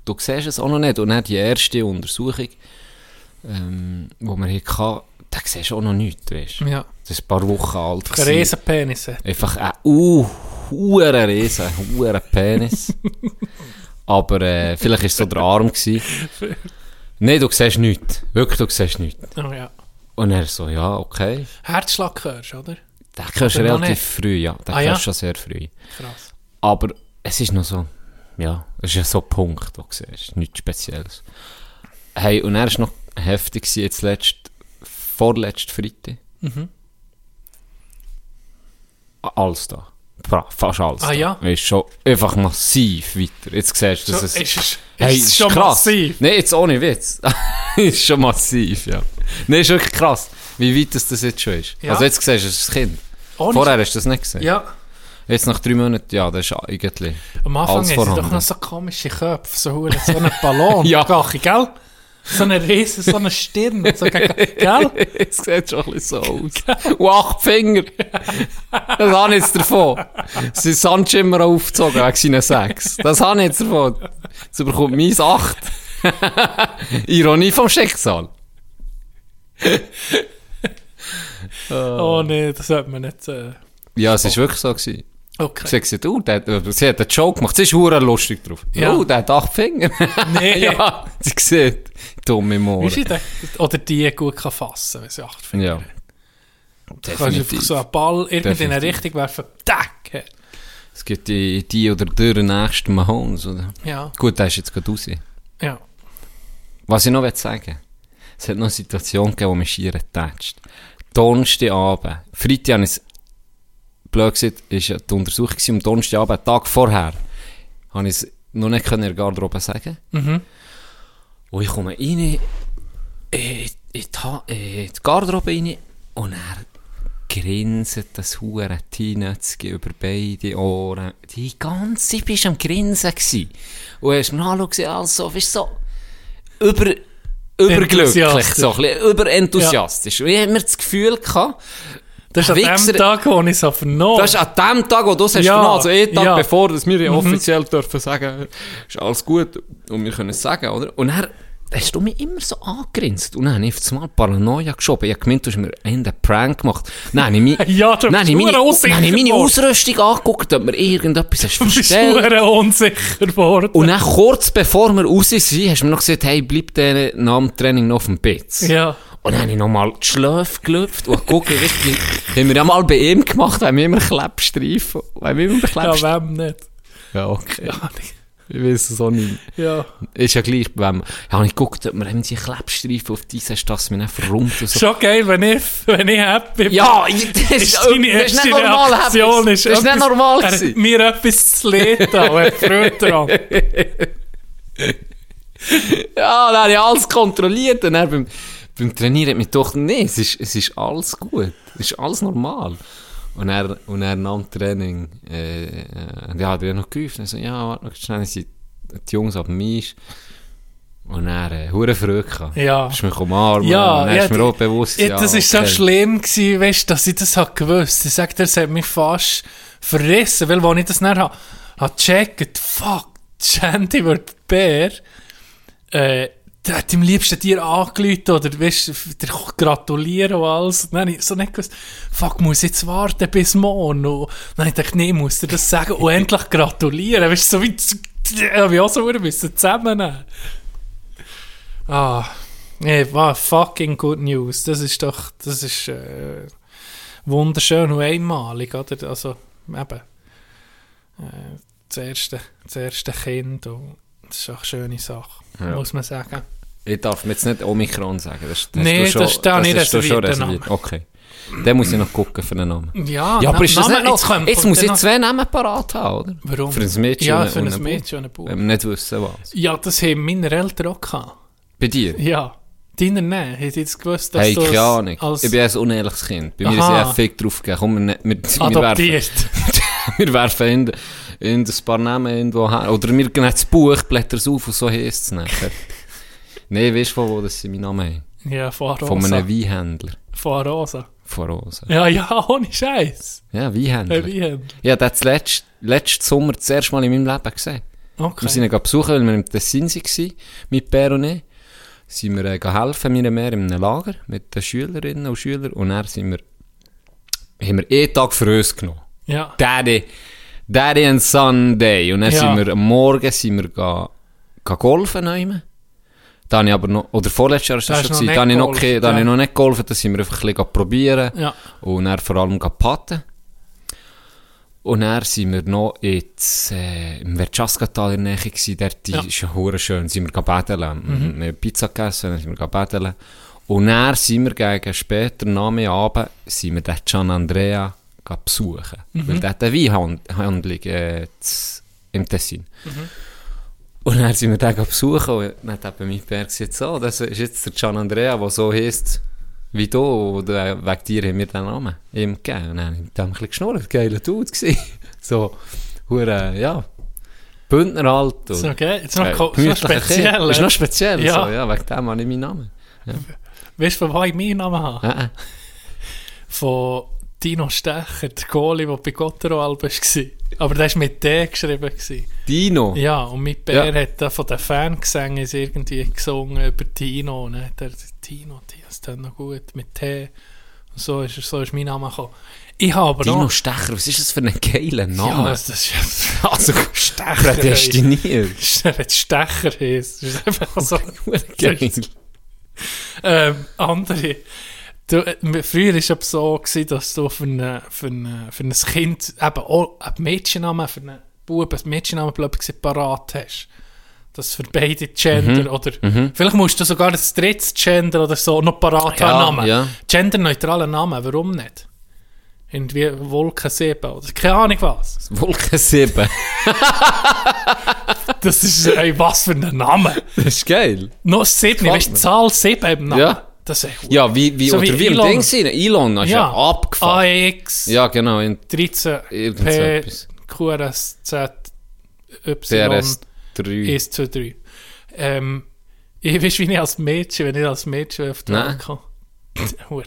du siehst es auch noch nicht. Und dann die erste Untersuchung, ähm, wo wir hier hatten, da siehst du auch noch nichts, weißt du. Ja. Das ist ein paar Wochen alt. Ein. Riesenpenis. Einfach ein uh, Riesen, Penis. Aber äh, vielleicht war es so der Arm. Nein, du siehst nichts. Wirklich, du siehst nichts. Oh, ja. Und er so, ja, okay. Herzschlag hörst oder? Den hörst du relativ früh, ja. Den Ah, ja? hörst du schon sehr früh. Krass. Aber es ist noch so, ja, es ist ja so ein Punkt, wo du siehst, nichts Spezielles. Hey, und er war noch heftig jetzt letzt, vorletzt Freitag. Mhm. Alles da. Fast alles. Ah, ja? Ist schon einfach massiv weiter. Jetzt siehst du, dass es... ist es Hey, ist ist schon krass. massiv? Nein, jetzt ohne Witz. ist schon massiv, ja. Nein, ist wirklich krass, wie weit das, das jetzt schon ist. Ja. Also jetzt siehst du, es ist ein Kind. Ohne- Vorher hast du das nicht gesehen. Ja, Jetzt nach drei Monaten, ja, das ist eigentlich... am Anfang haben sie doch noch so komische Köpfe, so, so einen Ballon, Ja. Gachi, gell? So eine Riese, so eine Stirn, so, gell? Es sieht schon ein bisschen so aus. Und acht Finger. Das habe ich jetzt davon. Sie sind Sandschimmer aufgezogen wegen seinen sechs. Das habe ich jetzt davon. Jetzt bekommt meins acht. Ironie vom Schicksal. Oh nee, das sollte man nicht... Äh. Ja, es war wirklich so. Gewesen. Okay. Sie hat gesagt, oh, der, hat- sie hat einen Joke gemacht. Sie ist hure lustig drauf. Ja. Oh, der hat acht Finger. Nee. ja, sie sieht. Dumme Mohren. Oder die gut kann fassen, wenn sie acht Finger Ja. hat. Du kannst einfach so einen Ball irgendwie in eine. Richtung werfen. Tack! Es gibt die, die oder der nächsten Mahomes, oder? Ja, Gut, der ist jetzt gerade raus. ja. Was ich noch will sagen es hat noch eine Situation gegeben, wo mich schier getatscht. Donnerstagabend. Freitag habe ich blöd gesagt, ist ja die Untersuchung gewesen, am Donnerstagabend, einen Tag vorher, habe ich es noch nicht in der Garderobe sagen. Mhm. Und ich komme rein, in, in, die, Ha- in die Garderobe rein, und er grinset das hure Teenetzki über beide Ohren. Die ganze Zeit bist am Grinsen gsi. Und hast mir angeschaut, also, bist so über, überglücklich, so ein bisschen überenthusiastisch. Und ich habe mir das Gefühl gehabt, Das ist an Wichser- dem Tag, wo ich es vernommen das ist an dem Tag, wo du es hast Ja, vernommen, also einen Tag ja. bevor dass wir ja offiziell dürfen sagen, ist alles gut und wir können es sagen, oder? Und dann hast du mich immer so angegrinst und dann habe ich auf einmal Paranoia geschoben. Ich habe gemeint, du hast mir einen Prank gemacht. Dann habe ich, mich, Ja, dann habe ich meine, dann habe ich meine. Ausrüstung angeguckt, ob mir irgendetwas hast Du bist verstellt. unsicher geworden. Und dann kurz bevor wir raus sind, hast du mir noch gesagt, hey, bleib dem Training noch auf dem Bitz. ja. Und dann habe ich nochmal die Schläfe gelüpft und gucke, richtig, haben wir ja mal bei ihm gemacht, haben wir immer Klebstreifen, haben wir immer Ja, Klebstreifen. wem nicht? Ja, okay. Ja, Ich weiß es auch nicht. ja. Ist ja gleich, wenn ja, und ich guckt, ob wir haben die Klebstreifen auf diese Stasse, mir verrummt und so. Schon geil, wenn ich, wenn ich happy bin. Ja, das ist, Ist das deine ist nicht normal, Reaktion ist Das ist nicht normal Er hat mir etwas zu leiden und er freut daran. Ja, dann habe ich alles kontrolliert und dann beim, beim Trainieren hat mich doch, nee, es ist, es ist alles gut. Es ist alles normal. Und er, und er nach dem Training, äh, äh, ja, hat er noch geholfen. Er so, ja, warte noch schnell, sind die Jungs ab Eis. Und er, äh, hure Freude gehabt. Ja. Ist mich umarmen. Ja, und ja, ist mir auch bewusst, Ja, ja, das ist so okay. schlimm gewesen, weißt, dass ich das hab gewusst. Ich sag dir, hat mich fast verrissen, weil als ich das nicht hab, hab gecheckt, fuck, Shandy wird Bär, äh, der hat am liebsten dir angelüht oder, weißt, dir gratulieren und alles. Und dann habe ich so nicht gewusst, fuck, muss ich jetzt warten bis morgen? Und dann habe ich gedacht, nee, muss dir das sagen und endlich gratulieren. Weißt du, so wie, ja, wie auch so müssen zusammennehmen. Ah, nee, war fucking good news. Das ist doch, das ist äh, wunderschön und einmalig, oder? Also, eben, äh, das, erste, das erste Kind, und das ist auch eine schöne Sache, Ja. muss man sagen. Ich darf mir jetzt nicht Omikron sagen. Das, das du das ist da nicht hast du schon reserviert, reserviert. Okay. Dann muss ich noch gucken für einen Namen. Ja, Ja, aber ist das Name- nicht noch, jetzt muss ich zwei Namen parat haben, oder? Warum? Für ein Mädchen Ja, für und ein Mädchen und einen Bub. Wenn wir nicht wissen, was. Ja, das haben meine Eltern auch gehabt. Bei dir? Ja. Deiner nicht. Hätte jetzt gewusst, dass Hey, du keine Ahnung. als Ich bin ein unehrliches Kind. Bei mir ist Aha. eher Fick drauf gegeben. Komm, wir, ne- wir, wir, werfen, adoptiert. wir werfen in, in ein paar Namen irgendwo her. Oder wir gehen das Buch, blättern es auf und so heisst es nachher. Nein, weißt du, von wo das meinen Namen haben? Ja, von. Von einem Weinhändler. Von Rosa. Von. Ja, ja, ohne Scheiß. Ja, Weinhändler. Ein Weinhändler. Ja, das letzte, letzten Sommer das erste Mal in meinem Leben gesehen. Okay. Wir sind ihn besuchen, weil wir im Tessin waren, mit Per und ich. Sind wir äh, helfen, mir mehr in einem Lager mit den Schülerinnen und Schülern. Und dann sind wir, haben wir einen Tag für uns genommen. Ja. Daddy, Daddy and Sunday. Und dann Ja. sind wir am Morgen sind wir ga, ga golfen nehmen. Da habe ich aber noch, oder vorletztes Jahr Da das schon da habe ich noch, da habe ich ja. noch nicht geholfen, da sind wir einfach ein bisschen probieren. Ja. Und dann vor allem paten. Und dann sind wir noch jetzt, äh, im Verchaskatal in der Nähe gewesen, dort Ja. Mhm. ist ja schön, sind wir baden. Wir haben Pizza gegessen, dann sind wir baden. Und dann sind wir gegen später, nach mir Abend, sind wir den Gian Andrea besuchen. Mhm. Weil der hat eine Weinhandlung äh, im Tessin. Mhm. Und dann sind wir den besuchen und dann hat eben mein Pär gesagt, so, das ist jetzt der Gian Andrea, der so heisst, wie du, äh, wegen dir haben wir den Namen ihm gegeben. Und dann habe ich mit dem ein bisschen geschnurrt, geiler Dude gewesen. so, hure, ja, Bündner alt. und- okay. Jetzt noch, äh, gemütlicher speziell. Ist noch speziell, Ja. so, ja, wegen dem habe ich meinen Namen. Weißt du, von wo ich meinen Namen habe? Äh, äh. Von Dino Stecher, der Goalie, der bei Gottero Alba war. Aber der war mit D geschrieben. Gewesen. Dino. Ja, und mein Bär Ja. hat da von den Fangesängen irgendwie gesungen über Tino. Und dann hat er gesagt, Tino, Tino, das tut noch gut, mit T. Und so ist, so ist mein Name gekommen. Ich habe Dino noch... Stecher, was ist das für ein geiler Ja, Name? das ist ja... also, Stecher. prädestiniert. Er hat Stecher. Das ist einfach so... Geil. ähm, andere. Du, äh, früher war es so, gewesen, dass du für, eine, für, eine, für ein Kind eben auch einen Mädchennamen, für einen Buben einen Mädchennamen parat hast. Das für beide Gender Mhm. oder vielleicht musst du sogar das dritte Gender oder so noch parat Ja, haben. Namen. ja. Genderneutrale Namen, warum nicht? Irgendwie Wolken 7 oder keine Ahnung was. Wolke 7. Das ist ey, was für ein Name. Das ist geil. Noch 7, Gefällt weißt du. Zahl 7 im Namen. Ja. Das ist echt Ja, wie, wie, So oder wie wie, im Elon. Ding sein. Elon ist ja, abgefahren. AX Ja, genau, in 13 irgend so P. QRSZ Y DRS 3. 1, 2, 3. Ähm, ich weiß, wie ich als Mädchen, wenn ich als Mädchen auf die. Welt komme. Hure,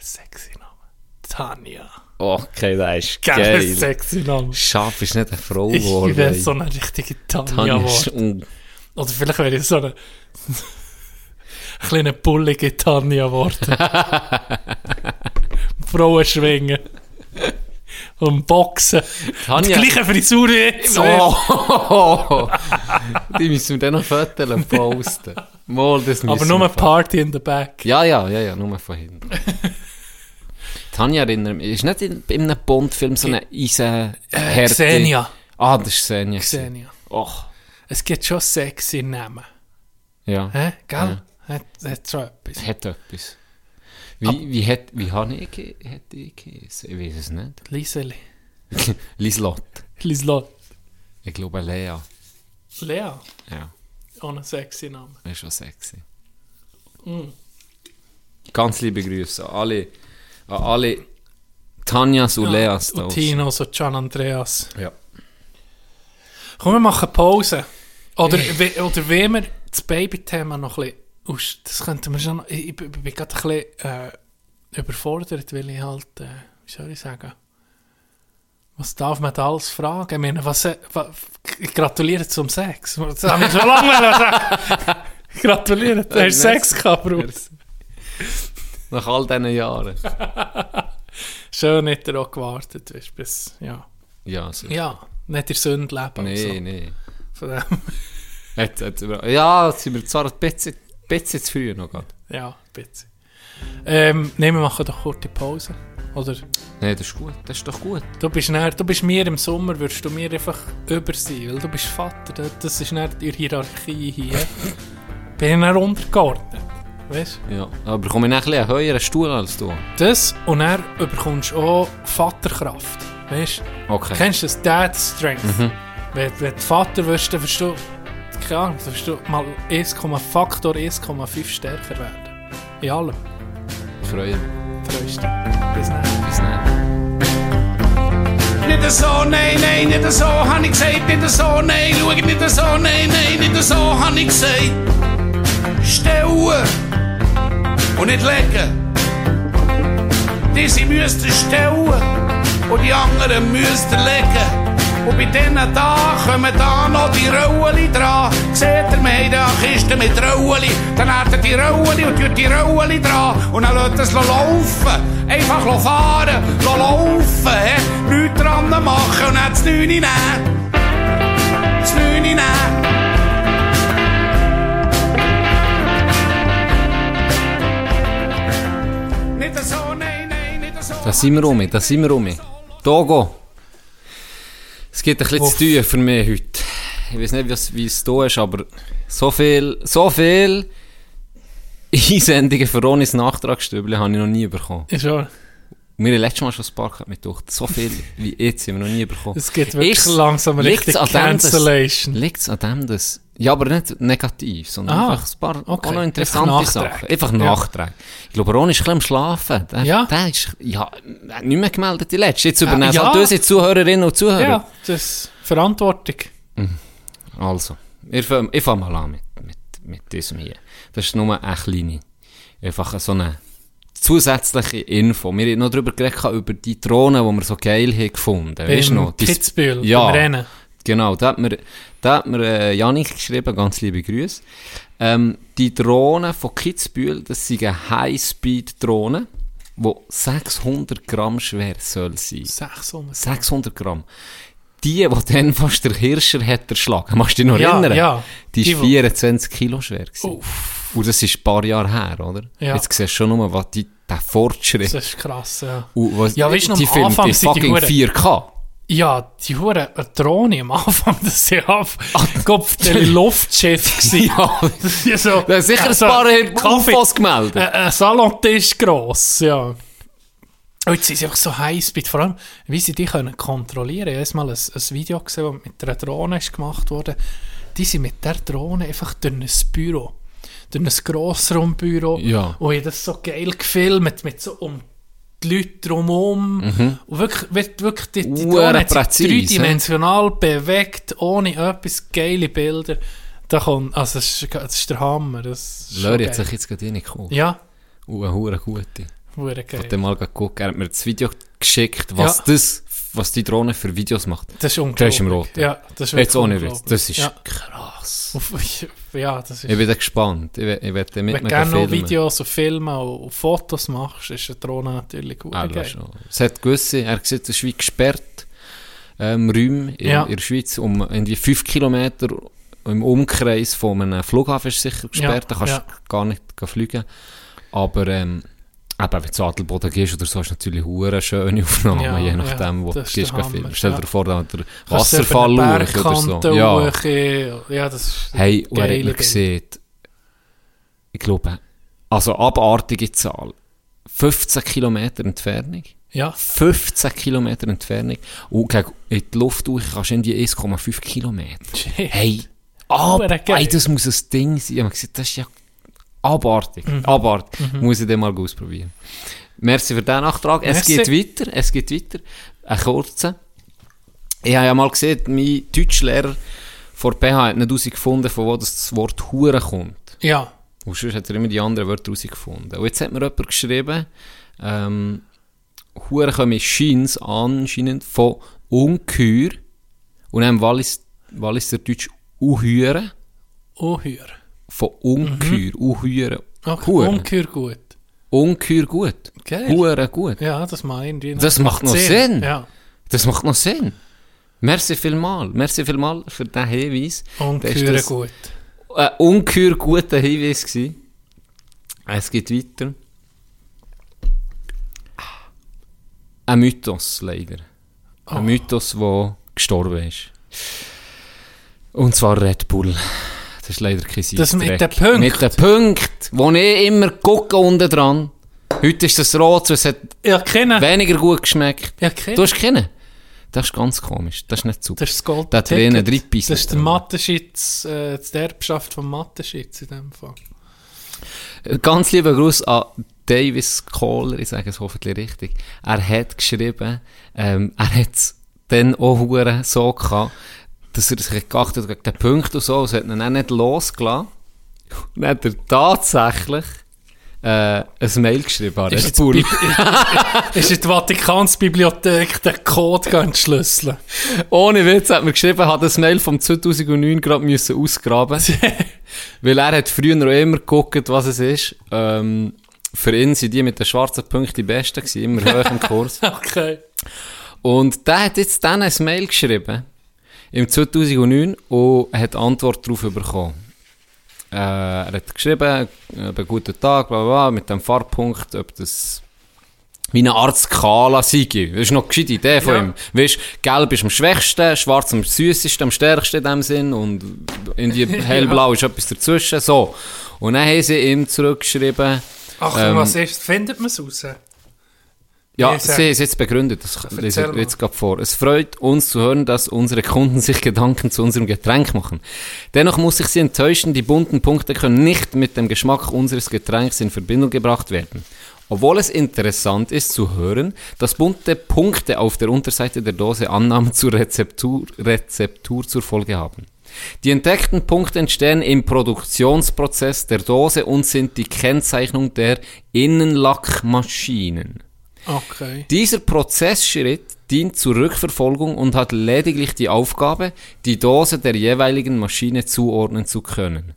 sexy Name. Tanja. Okay, das ist Geil, geil. sexy Name. Schaf ist nicht eine Frau geworden. ich wäre so eine richtige Tanja Tanja ist geworden. Oder vielleicht wäre ich so eine kleine bullige Tanja geworden. Frauen schwingen. Und boxen. Tanja- Die gleiche Frisur jetzt. Oh, die müssen wir dann noch Fotos posten. Mal, das Aber nur eine Party in the back. Ja, ja, ja, ja, nur von hinten. Tanja erinnert mich, ist nicht in, in einem Bond-Film so eine Eisen... Äh, Xenia. Ah, das ist Xenia. Xenia. Och, Es gibt schon sexy Namen. ja. Hä? Gell? Hat, hat schon etwas. Hat etwas. Wie, wie, hat, wie habe ich, hätte ich geheißen? Ich weiß es nicht. Liseli. Lislott. Lislot. Ich glaube Lea. Lea. Ja, Ohne sexy Name. ist schon sexy. Mm. Ganz liebe Grüße an alle, an alle Tanjas und Leas da Und draussen. Tino, so Gian Andreas. Ja. Komm, wir machen Pause. Oder, oder wenn wir das Baby-Thema noch ein bisschen... aus- Das könnten wir schon... noch- Ich, ich, bin- gerade ein bisschen äh, überfordert, weil ich halt... Äh, wie soll ich sagen? Was darf man da alles fragen? Ich meine, was... äh, wa- Ich gratuliere zum Sex. Das habe ich schon lange sagen. Gratuliere, du hast Sex gehabt, Bruder. Nach all diesen Jahren. Schön hat er auch gewartet, du, bis... Ja, Ja, so. ja nicht in Sünde leben. Nee, so. nee. Von dem, ja, jetzt sind wir zwar ein bisschen, bisschen zu früh noch. gerade. ja, bitte. Ähm, nee, wir machen doch kurz die Pause. Oder... Nee, das ist gut. Das ist doch gut. Du bist, näher, du bist mir im Sommer, würdest du mir einfach über sein, weil du bist Vater. Das- ist nicht die Hierarchie hier. Bin ich dann untergeordnet. Weißt du? Ja. Aber bekomme ich ein bisschen einen höheren Stuhl als du? Das und dann bekommst du auch Vaterkraft. Weißt du? Okay. Kennst du das Dad Strength? Wenn, wenn du Vater wirst, dann wirst du, keine Ahnung, dann wirst du mal 1, Faktor 1,5 stärker werden. In allem. Freue mich. Freust du. Bis dann. Bis dann. Nicht so, nein, nein, nicht so, hab ich gesagt, nicht so, nein, schau nicht so, nein, nein, nicht so, hab ich gesagt. Stellen und nicht legen. Die sie müssten stellen und die anderen müssten legen. Und bei diesen da kommen da noch die Rollen dran. Seht ihr, wir haben da Kiste mit Rollen. Dann hat er die Rollen und tut die Rollen dran. Und dann lässt es laufen. Einfach fahren, laufen. He. Nichts dran machen und dann das 9 nehmen. Das 9 nehmen. Nicht so, nein, nein, nicht so. Da sind wir rum, da sind wir rum. Togo! Es gibt ein bisschen Uff. zu tun für mich heute. Ich weiß nicht, wie es- da ist, aber so viel, so viel Einsendungen für Ronis Nachtragsstübli habe ich noch nie bekommen. Ist schon. Wir haben letztes Mal schon ein paar mit durch. So viel wie jetzt haben wir noch nie bekommen. Es gibt wirklich Ist- langsam richtig Cancellation. Liegt es an dem, dass... Ja, aber nicht negativ, sondern Ah, einfach ein paar okay. auch noch interessante Einfach Sachen. Einfach Ja. Nachträge. Ich glaube, Ron ist ein bisschen am Schlafen. Der, Ja. der ist ja, nicht mehr gemeldet, die letzte. Jetzt übernehmen ja. ja. halt unsere Zuhörerinnen und Zuhörer. Ja, das ist Verantwortung. Also, ich fange fang mal an mit, mit, mit diesem hier. Das ist nur eine kleine, einfach so eine zusätzliche Info. Wir haben noch darüber geredet, über die Drohnen, die wir so geil haben gefunden. Weißt du noch? Die- Kitzbühel, Ja. Rennen. Genau, da hat mir, da hat mir äh, Janik geschrieben, ganz liebe Grüße. Ähm, die Drohne von Kitzbühel, das sind eine High-Speed-Drohne, die 600 Gramm schwer soll sein. 600. 600 Gramm. Die, die dann fast der Hirscher hat erschlagen, machst du dich noch Ja, erinnern? ja. Die Die, ist wo- 24 Kilo schwer gewesen. Und das ist ein paar Jahre her, oder? Ja. Jetzt siehst du schon nur, was die, der Fortschritt. Das ist krass, ja. Und was, Ja, weißt du noch, die am Anfang die fucking Hure- 4K. Ja, die hure Drohne am Anfang, das ist ja Kopf der Luftschiff gewesen. Ja, so. da sicher also, ein paar Kaffee- UFOs gemeldet. Ein, ein Salontisch gross, ja. Und jetzt sind sie einfach so Highspeed, vor allem, wie sie die können kontrollieren. Ich habe mal ein, ein Video gesehen, das mit einer Drohne ist gemacht wurde. Die sind mit der Drohne einfach durch ein Büro, durch ein Grossraumbüro. Ja. Und ich das so geil gefilmt, mit so um die Leute drumherum. Und wirklich, wird wirklich die, die hat sich präzise, dreidimensional bewegt, ohne etwas geile Bilder. Da kommt, also das ist, das ist der Hammer. Das Löri hat sich jetzt gerade reingeholt. Ja, Und eine gute. hure Ich geil. habe mal geguckt, er hat mir das Video geschickt, was Ja. das, was die Drohne für Videos macht. Das ist Der unglaublich. ist im Roten. Ja, das ist Jetzt ohne. Witz. Das ist Ja. krass. Ja, das ist... Ich bin da gespannt. Ich, we- ich werde mit Wenn du gerne noch. Videos und Filme und Fotos machst, ist eine Drohne natürlich gut. Ah, schon. Es hat gewisse, er sieht, es ist wie gesperrt, ähm, Räume in, Ja. in der Schweiz, um irgendwie 5 Kilometer im Umkreis von einem Flughafen ist sicher gesperrt, Ja, da kannst ja. du gar nicht fliegen. Aber, ähm, eben, wenn du Adelboden gehst oder so, ist natürlich hure schöne Aufnahmen, Ja, je ja, nachdem, wo du gehst der Stell ja. dir vor, da der Kannst du Wasserfall eine oder so. Ja. ja, das ist Hey, und er hat gesehen, ich glaube, also abartige Zahl, 15 Kilometer Entfernung. Ja, 15 Kilometer Entfernung und gegen in die Luft durch kannst du irgendwie 1,5 Kilometer. Shit. Hey, ab, Hure geil. ey, das muss ein Ding sein. Ich habe gesagt, das ist ja abartig. Mhm. Abartig. Muss ich den mal ausprobieren. Merci für den Nachtrag. Es Merci. geht weiter. Es geht weiter. Ein kurzer. Ich habe ja mal gesehen, mein Deutschlehrer vor PH hat nicht herausgefunden, von wo das Wort Hure kommt. ja. Und sonst hat er immer die anderen Wörter herausgefunden. Und jetzt hat mir jemand geschrieben, ähm, Huren kommen scheins anscheinend von Ungeheuer und dann Wallis, Wallis der Deutsch Uhure, Unheuer. Von Ungeheuer, Mhm. Okay. Ungeheuer gut. Ungeheuer gut, Geil. Hure gut. Ja, das irgendwie noch- Das macht noch Sinn. Ja, Das macht noch Sinn. Merci vielmal, merci vielmal für diesen Hinweis. Ungeheuer gut. ein ungeheuer guter Hinweis gewesen. Es geht weiter. Ein Mythos, leider. Ein Mythos, der gestorben ist. Und zwar Red Bull. Das ist leider kein Das mit den Punkten? Mit den Punkten, wo ich immer gucke unten dran. Heute ist das rot, es hat Ja, weniger gut geschmeckt. Ja. Du hast keinen? Das ist ganz komisch. Das ist nicht super. Das ist das Gold. Da hat ihnen drei Pisen Das ist der drin. Mathe-Schitz, äh, die Erbschaft vom Mathe-Schitz in dem Fall. Ganz lieber Gruß an Davis Kohler, ich sage es hoffentlich richtig. Er hat geschrieben, ähm, er hat es dann auch so gehabt, dass er sich geachtet hat gegen den Punkt und so, es hat ihn auch nicht losgelassen. Und dann hat er tatsächlich äh, ein Mail geschrieben an Ist Red Bull. Ist in die Vatikansbibliothek der Code gehen entschlüsseln. Ohne Witz hat mir geschrieben, er hat das Mail vom 2009 gerade müssen ausgraben Weil er hat früher noch immer geguckt, was es ist. Ähm, für ihn sind die mit den schwarzen Punkten die Besten gewesen, immer hoch im Kurs. Okay. Und der hat jetzt dann ein Mail geschrieben, im 2009, und hat Antwort darauf bekommen. Äh, er hat geschrieben, äh, guten Tag, bla bla mit dem Fahrpunkt, ob das, wie eine Art Skala Sigi. Das ist noch eine gescheite Idee von Ja. ihm. Weißt, gelb ist am schwächsten, schwarz am süßesten, am stärksten in dem Sinn und irgendwie hellblau ist etwas dazwischen. So. Und dann haben sie ihm zurückgeschrieben, Ach, Ähm, was ist? Findet man es raus? Ja, sie es jetzt begründet, das lese ich jetzt gerade vor. Es freut uns zu hören, dass unsere Kunden sich Gedanken zu unserem Getränk machen. Dennoch muss ich sie enttäuschen, die bunten Punkte können nicht mit dem Geschmack unseres Getränks in Verbindung gebracht werden. Obwohl es interessant ist zu hören, dass bunte Punkte auf der Unterseite der Dose Annahmen zur Rezeptur, Rezeptur zur Folge haben. Die entdeckten Punkte entstehen im Produktionsprozess der Dose und sind die Kennzeichnung der Innenlackmaschinen. Okay. Dieser Prozessschritt dient zur Rückverfolgung und hat lediglich die Aufgabe, die Dose der jeweiligen Maschine zuordnen zu können.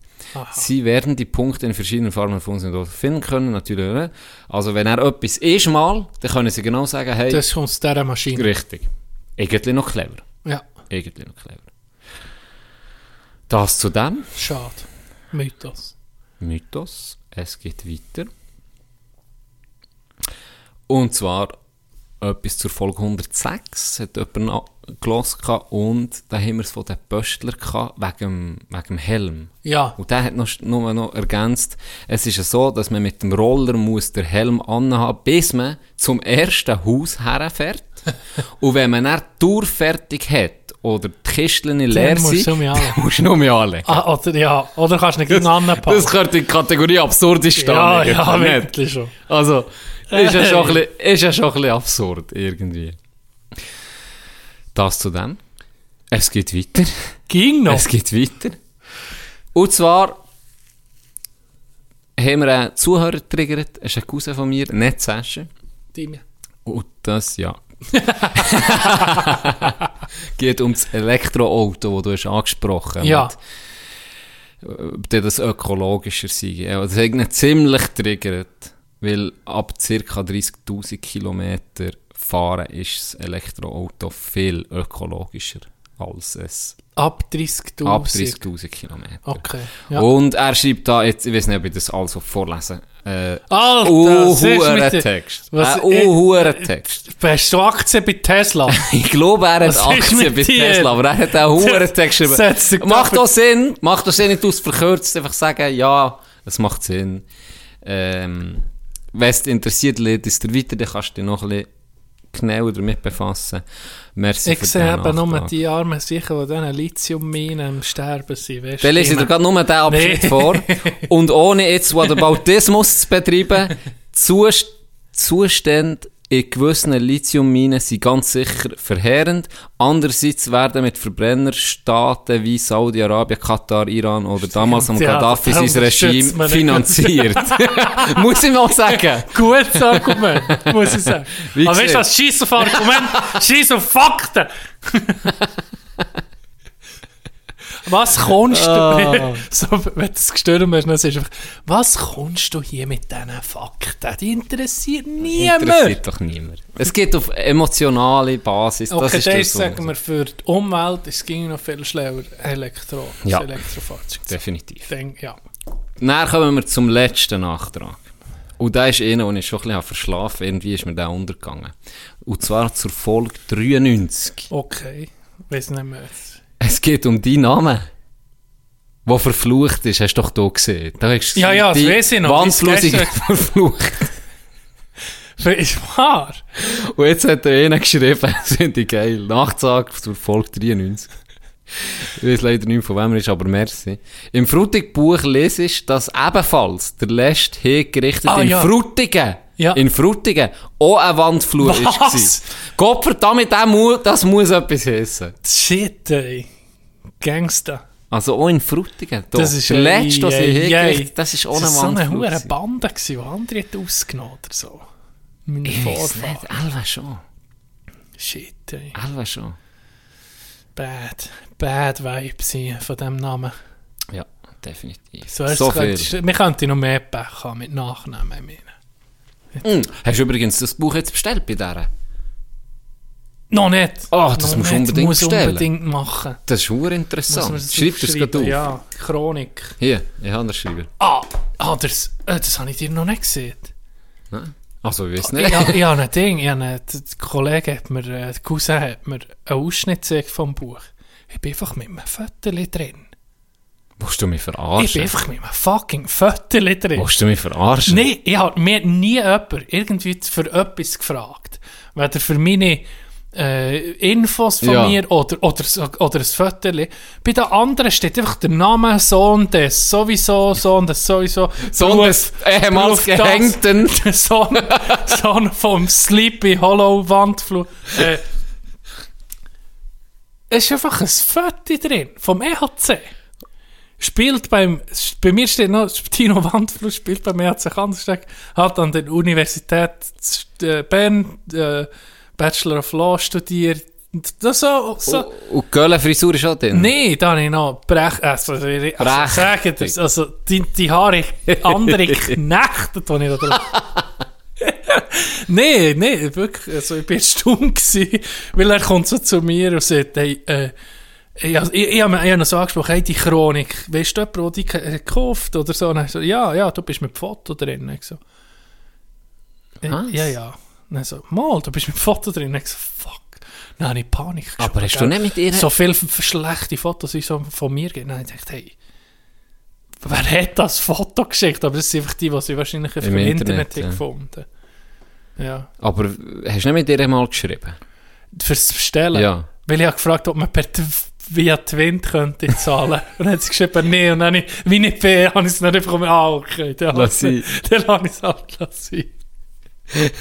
Sie werden die Punkte in verschiedenen Farben von unserer Dose finden können, natürlich. oder? Also wenn er etwas ist mal, dann können sie genau sagen, hey, Das kommt aus dieser Maschine. richtig. Irgendwie noch clever. Ja, Irgendwie noch clever. Das zu dem. schade. Mythos. Mythos. Es geht weiter. Und zwar etwas zur Folge 106. Hat jemand gehabt. und da haben wir es von den Pöstler gehabt, wegen, dem- wegen dem Helm. Ja. Und der hat noch, nur noch ergänzt, es ist ja so, dass man mit dem Roller muss den Helm anhaben, bis man zum ersten Haus herfährt. und wenn man dann die Tour fertig hat, oder die Kisteln leer sind, musst du nur mehr anlegen. Ah, oder, ja. Oder kannst du nicht gegen anpacken. Das gehört in die Kategorie. Ja, eigentlich, ja, nicht? wirklich schon. Also, ist ja, schon ein bisschen, ist ja schon ein bisschen absurd, irgendwie. Das zu dem. Es geht weiter. Ging noch. Es geht weiter. Und zwar haben wir einen Zuhörer getriggert, es ist ein Cousin von mir, nicht Sascha. Deine. Und das, ja. geht um das Elektroauto, das du hast angesprochen Ja. mit, äh, ob das ökologischer sei. Ja, das hat ihn ziemlich triggert, weil ab ca. 30'000 Kilometer fahren ist das Elektroauto viel ökologischer als es Ab 30'000. ab 30'000 Kilometer. Okay. Ja. Und er schreibt da, jetzt, ich weiß nicht, ob ich das also vorlesen äh, Alter, uh, Text. Was- Äh, uh, Text. Hast du Aktien bei Tesla? Ich glaube, er hat Aktien bei dir? Tesla, aber er hat auch einen Text geschrieben. Macht doch Sinn, macht doch Sinn, nicht aus verkürzt, einfach sagen, ja, es macht Sinn. Ähm, wenn es dich interessiert, lest dir weiter, dann kannst du dich noch ein bisschen genauer damit befassen. Merci Ich sehe eben nur die armen Sicher, die diesen Lithiumminen am Sterben sind. Weißt, Dann lese ich dir gerade nur den Abschnitt Nee. vor. Und ohne jetzt Whataboutismus zu betreiben, Zus Zustände in gewissen Lithiumminen sind ganz sicher verheerend. Andererseits werden mit Verbrennerstaaten wie Saudi-Arabien, Katar, Iran oder damals am Ja, Gaddafi da sein Regime finanziert. Muss ich mal sagen. Gutes Argument, muss ich sagen. Wie Aber weißt du was? Scheiß auf Argument, scheiß auf Fakten. Was kommst du, Ah. so, wenn du es gestürmt hast, dann sagst du einfach, was kommst du hier mit diesen Fakten? Die interessiert niemand. Interessiert doch niemand. Es geht auf emotionale Basis. das Okay, ist das ist, sagen wir, für die Umwelt es ging noch viel schneller Elektro, Ja. das Elektrofahrzeug. Definitiv. denken. Ja. Dann kommen wir zum letzten Nachtrag. Und da ist einer, den ich schon ein bisschen verschlafen. Irgendwie ist mir der untergegangen. Und zwar zur Folge 93. Okay, weiß nicht mehr. Es geht um deinen Namen. Der verflucht ist, hast du doch hier gesehen. Da hast Ja, ja, das die weiss ich noch, gestern- verflucht. Ist wahr? Und jetzt hat er einer geschrieben, finde ich geil. Nachsage zur Folge 93. Ich weiß leider nicht, von wem er ist, aber merci. Im Frutig-Buch lese ich, dass ebenfalls der letzte hingerichtet Ah, in ja. Frutigen, Ja. in Frutigen, auch ein Wandflur ist. Was? gewesen. Gottverdammt, das muss, etwas heissen. Shit, ey. Gangster. Also auch in Frutigen. Da. Das ist der letzte, was ich ey. das ist auch ein Das war so eine Wandflur. gewesen. Bande, die andere hat ausgenommen oder so. Meine Ich weiß nicht, Alva schon. Shit, ey. Alva schon. Bad. Bad Vibes hier von diesem Namen. Ja, definitiv. So, so viel. wir könnten noch mehr Pech haben mit Nachnamen. Ich. Mm. Hast du übrigens das Buch jetzt bestellt bei der? Noch nicht. Ach, das Noch musst du unbedingt muss bestellen. unbedingt machen. Das ist man interessant. das Schreib das gerade auf. Ja, Chronik. Hier, ich habe das geschrieben. Ah, ah das, äh, das habe ich dir noch nicht gesehen. Nein. Also, ich weiß nicht. Ja, ich habe ein Ding, ich habe einen, Kollege hat mir, äh, der Cousin hat mir einen Ausschnitt vom Buch. Ich bin einfach mit einem Viertel drin. Willst du mich Ich bin verarschen? einfach mit einem fucking Viertel drin. Willst du mich verarschen? Nein, ich habe mir nie jemand irgendwie für etwas gefragt. Weder für meine äh, Infos von Ja. mir oder, oder, oder ein Viertel. Bei den anderen steht einfach der Name Sohn des, sowieso, Sohn des, sowieso. Sohn Beruf- des ehemals Beruf. Gehängten. Sohn, Sohn vom Sleepy Hollow Wandflur. Äh, es ist einfach ein Viertel drin, vom EHC. Spielt beim, bei mir steht noch, Tino Wandflur spielt beim EHC Kandersteg, hat an der Universität äh, Bern äh, Bachelor of Law studiert. Das so, so. Und- Und die Göhlenfrisur ist auch drin? Nee, da habe ich noch Brech, also, also, Brech. sagen das, also die, die Haare andere knechtet, die ich da drauf... nee, nee, wirklich, also ich bin stumm gewesen, weil er kommt so zu mir und sagt, hey, äh, ich, ich, ich habe hab noch so angesprochen, hey, die Chronik, weißt du jemand, der die ge- gekauft oder so? Und er so, ja, ja, du bist mit Foto drin. Ich so, äh, ja, ja. Und so, mal, du bist mit Foto drin. Ich so, fuck. Dann habe ich Panik geschoben, Aber hast du nicht mit ihr... So viele schlechte Fotos so von mir gegeben. Dann habe ich gedacht, hey, wer hat das Foto geschickt? Aber das sind einfach die, die sie wahrscheinlich auf Im dem Internet, Internet, ja. gefunden Ja. Aber hast du nicht mit ihr mal geschrieben? Fürs Bestellen. Ja. Weil ich habe gefragt, ob man per via Twint könnte zahlen. und dann hat sie geschrieben, nee. Und dann habe ich, wie nicht B, habe ich es nicht einfach ah, okay. Dann Lass ich dann habe ich es halt lassen.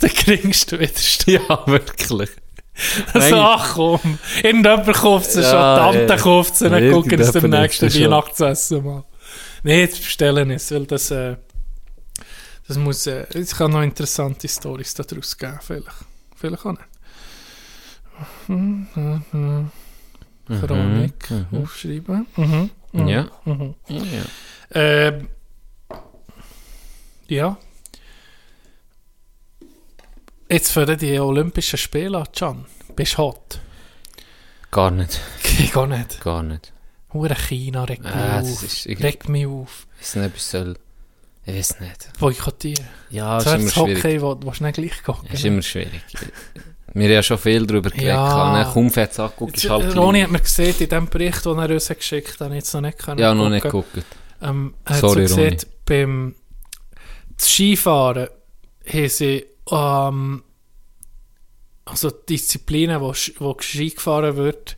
dann kriegst du wieder Stück. Ja, wirklich. Also, ach komm, irgendjemand kauft sie Ja, schon, Tante ja. kauft sie, dann gucken Irgendjemand dem nächsten. Weihnachtsessen mal. Nee, jetzt bestellen ist, weil das, äh, das muss, äh, es kann noch interessante Stories daraus geben, vielleicht. Vielleicht auch nicht. Mhm, mhm, mhm. Chronik aufschreiben. Mhm. Mhm. Ja. Mhm. ja. Ähm, ja. Jetzt für die Olympischen Spiele an, Can. Bist du hot? Gar nicht. Ich gar nicht. Gar nicht. Hure China regt mich Ah, das auf. ist irgendwie- Regt mich auf. Ich weiß nicht, was soll... Ich weiß nicht. Boykottieren. Ja, Das ist ist immer schwierig. Hockey, wo du nicht gleich gucken. Ist immer schwierig. Wir haben ja schon viel darüber geredet. Ja. Kaum fett angeguckt, ist halt Roni klein. hat mir gesehen, in dem Bericht, den er uns geschickt hat, habe ich jetzt noch nicht können Ja, noch nicht gucken. geguckt. Ähm, er hat Sorry, so gesehen, beim das Skifahren haben sie ähm, also die Disziplinen, wo, wo Ski gefahren wird,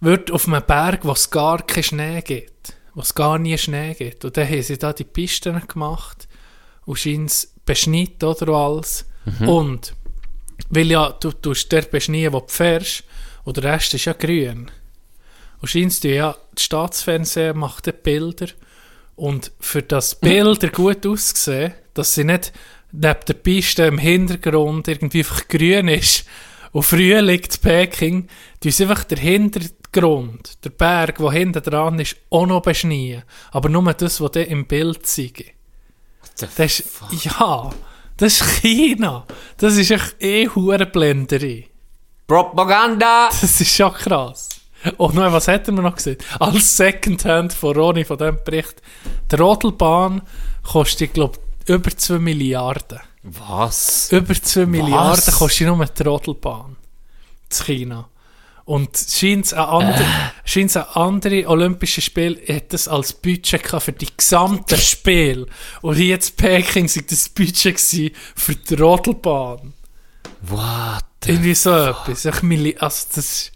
wird auf einem Berg, wo es gar keinen Schnee gibt, wo es gar nie Schnee gibt. Und dann haben sie da die Pisten gemacht und scheint es beschneit oder alles. Und weil ja, du tust der beschneien, wo du fährst, und der Rest ist ja grün. Und scheinst du ja, das Staatsfernsehen macht dann Bilder und für das Bilder gut aussehen, dass sie nicht neben der Piste im Hintergrund irgendwie einfach grün ist und früh liegt Peking, tun sie einfach der Hintergrund, der Berg, der hinten dran ist, auch noch beschneien. Aber nur das, was dann im Bild zeigt. Das ist, ja, das ist China. Das ist echt eh hure Blenderei. Propaganda! Das ist schon krass. Und noch, was hätten wir noch gesehen? Als Secondhand von Roni von diesem Bericht. Die Rodelbahn kostet, glaube ich, über 2 Milliarden. Was? Über 2 Milliarden kostet nur die Rodelbahn. In China. Und scheint andere, eine andere Olympische Spiel hat das als Budget gehabt für die gesamten Spiele. Und hier jetzt Peking war das Budget für die Rodelbahn. What? Irgendwie so etwas. Ich also das,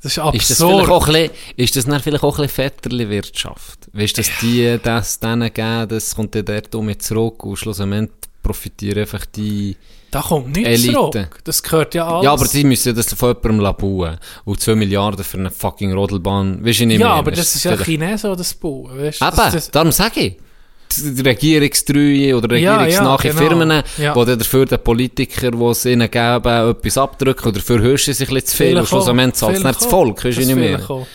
das ist absurd. Ist das, vielleicht auch ein bisschen, ist das dann vielleicht auch ein bisschen Vetterli-Wirtschaft? Weißt du, dass die das denen geben, das kommt dann dort um zurück und schlussendlich profitieren einfach die... Da kommt nichts Elite. zurück. Das gehört ja alles. Ja, aber die müssen ja das von jemandem lassen Und 2 Milliarden für eine fucking Rodelbahn, weißt du nicht Ja, mehr. aber das ist ja Chinesen, die das bauen. Weißt? Eben, Das, das, darum sage ich. Regierungstreue oder Ja, regierungsnahe ja, genau. Firmen, Ja. die dafür den Politiker, die es ihnen geben, etwas abdrücken oder dafür hörst du sich ein bisschen zu viel und Vielleicht auch. schlussendlich zahlt es nicht das. Volk, weißt du nicht mehr. auch.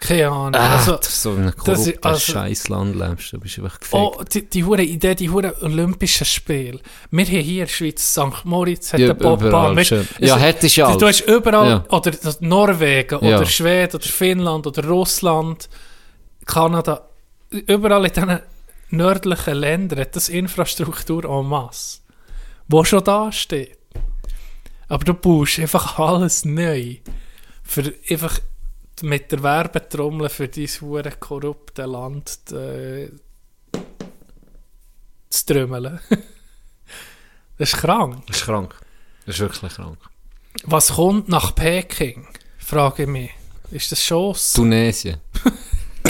Keine Ahnung. Ah, also, so ein das korruptes ist- also- Scheissland lebst, du bist einfach gefickt. oh, die, die hure Idee, die hure Olympischen Spiele. Wir haben hier in der Schweiz, St. Moritz hat Ja, Bobbahn. Ja, hättest du ja Du hast überall, Ja. oder Norwegen, Ja. oder Schweden, oder Finnland, oder Russland, Kanada, überall in diesen nördlichen Ländern hat das Infrastruktur en masse, wo schon da steht. Aber du baust einfach alles neu. Für einfach mit der Werbetrommel für dein hure korrupte Land äh, zu trümmeln. das ist krank. Das ist krank. Das ist wirklich krank. Was kommt nach Peking? Frage ich mich. Ist das Chance? Tunesien.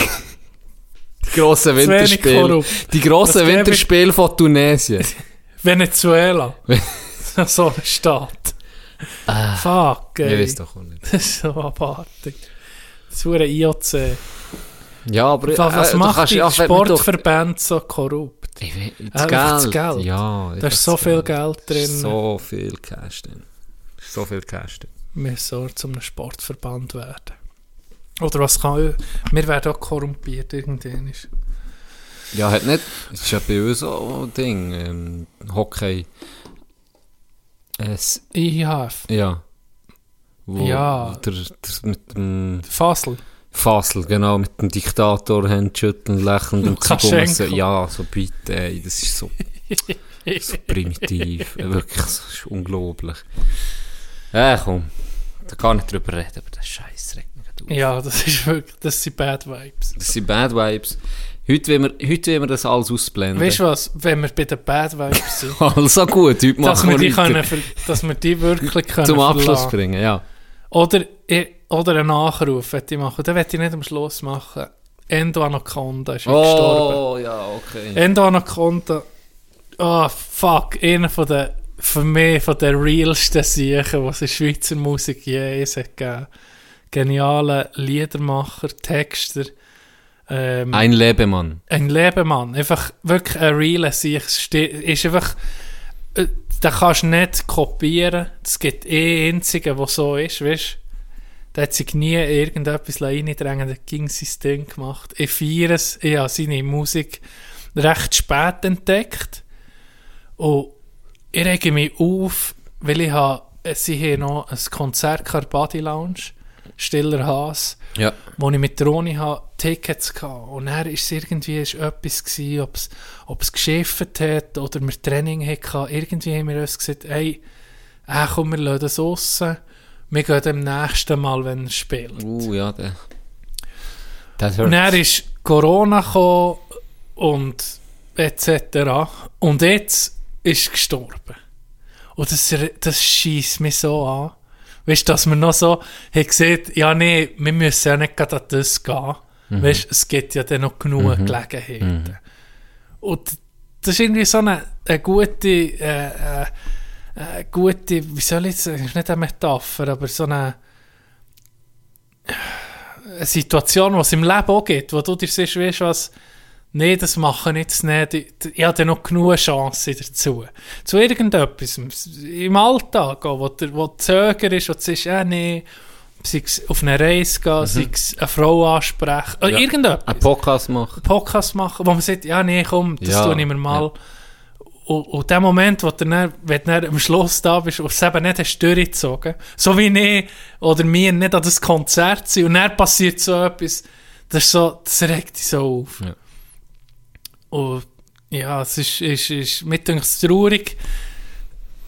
die grossen Winterspiele. korrupt. Die grossen Winterspiele von Tunesien. Venezuela. so ein Staat. Fuck, Ich ey. weiß doch auch nicht. Das ist so abartig. Das ist ein IOC. Ja, aber Was, äh, macht die Sportverband so korrupt? Ich Einfach das, das Geld. Geld. Ja, Da ist so viel Geld drin. So viel Cash drin. So viel Cash drin. Wir sollen zu einem Sportverband werden. Oder was kann... Wir werden auch korrumpiert irgendwann. Ja, hat nicht. Es ist ja bei uns auch ein Ding. Ähm, Hockey. Es, IHF. ja. Wo Ja. Der, der, mit dem Fasel. Fasel, genau, mit dem Diktator Händschütteln, lächelnd und. Zugumsen. Ja, so bitte, ey, das ist so, so primitiv. Wirklich, das ist unglaublich. Ja, komm. Da kann ich nicht drüber reden, aber das Scheiß regt mich auf. Ja, das ist wirklich... Das sind Bad Vibes. Das sind Bad Vibes. Heute wollen wir, heute wollen wir das alles ausblenden. Weißt du was? Wenn wir bei den Bad Vibes sind... Also gut, heute dass, machen wir wir die können, dass wir die wirklich können Zum Abschluss verlassen. bringen, ja. Oder, ich- oder einen Nachruf ich machen. Den möchte ich nicht am Schluss machen. Endo Anaconda ist oh. gestorben. Oh, ja, okay. Endo Anaconda, oh fuck, einer von den, für mich von den realsten Siechen, was in Schweizer Musik je es hat gegeben. Genialer Liedermacher, Texter, ähm, Ein Lebemann. ein Lebemann, einfach wirklich ein realer Sieg. Ist einfach, äh, den kannst du nicht kopieren. Es gibt eh einzigen, der so ist, weißt? Der hat sich nie irgendetwas reindrängen, der ging sein Ding gemacht. Ich feiere es, ich habe seine Musik recht spät entdeckt. Und ich rege mich auf, weil ich habe, sie haben noch ein Konzert Body Lounge, Stiller Haas Ja. wo ich mit der Roni ha Tickets hatte. Und dann war es irgendwie ist etwas, gewesen, ob's, ob's geschifft hat oder wir Training hatten. Irgendwie haben wir uns gesagt, hey, äh, komm, wir lassen das raus. Wir gehen dem nächsten Mal, wenn er spielt. Uh, ja, der. Das Und dann ist Corona gekommen und etc. Und jetzt ist er gestorben. Und das, das schießt mich so an. Weißt du, dass man noch so hat gesagt, ja, nee, wir müssen ja nicht gerade an das gehen. Weißt du, es gibt ja dann noch genug Gelegenheiten. Und das ist irgendwie so eine, eine gute, äh, äh, eine gute, wie soll ich sagen, ist nicht eine Metapher, aber so eine, eine Situation, die es im Leben auch gibt, wo du dir siehst, weißt was, nee, das mache ich jetzt nicht, ich, ich habe noch genug Chancen dazu. Zu irgendetwas, im Alltag wo, der, wo du zöger ist, wo du sagst, ja, nee, sei es auf eine Reise gehen, sei es eine Frau ansprechen, oder Ja. irgendetwas. Ein Podcast machen. Podcast machen, wo man sagt, ja, nee, komm, das Ja, tue ich mir mal. Und, und der Moment, wo du dann, wenn du dann am Schluss da bist und es eben nicht hast durchgezogen, so wie ich oder mir nicht an das Konzert sind und dann passiert so etwas, das, ist so, das regt dich so auf. Ja. Und ja, es ist, ist, ist mit uns traurig.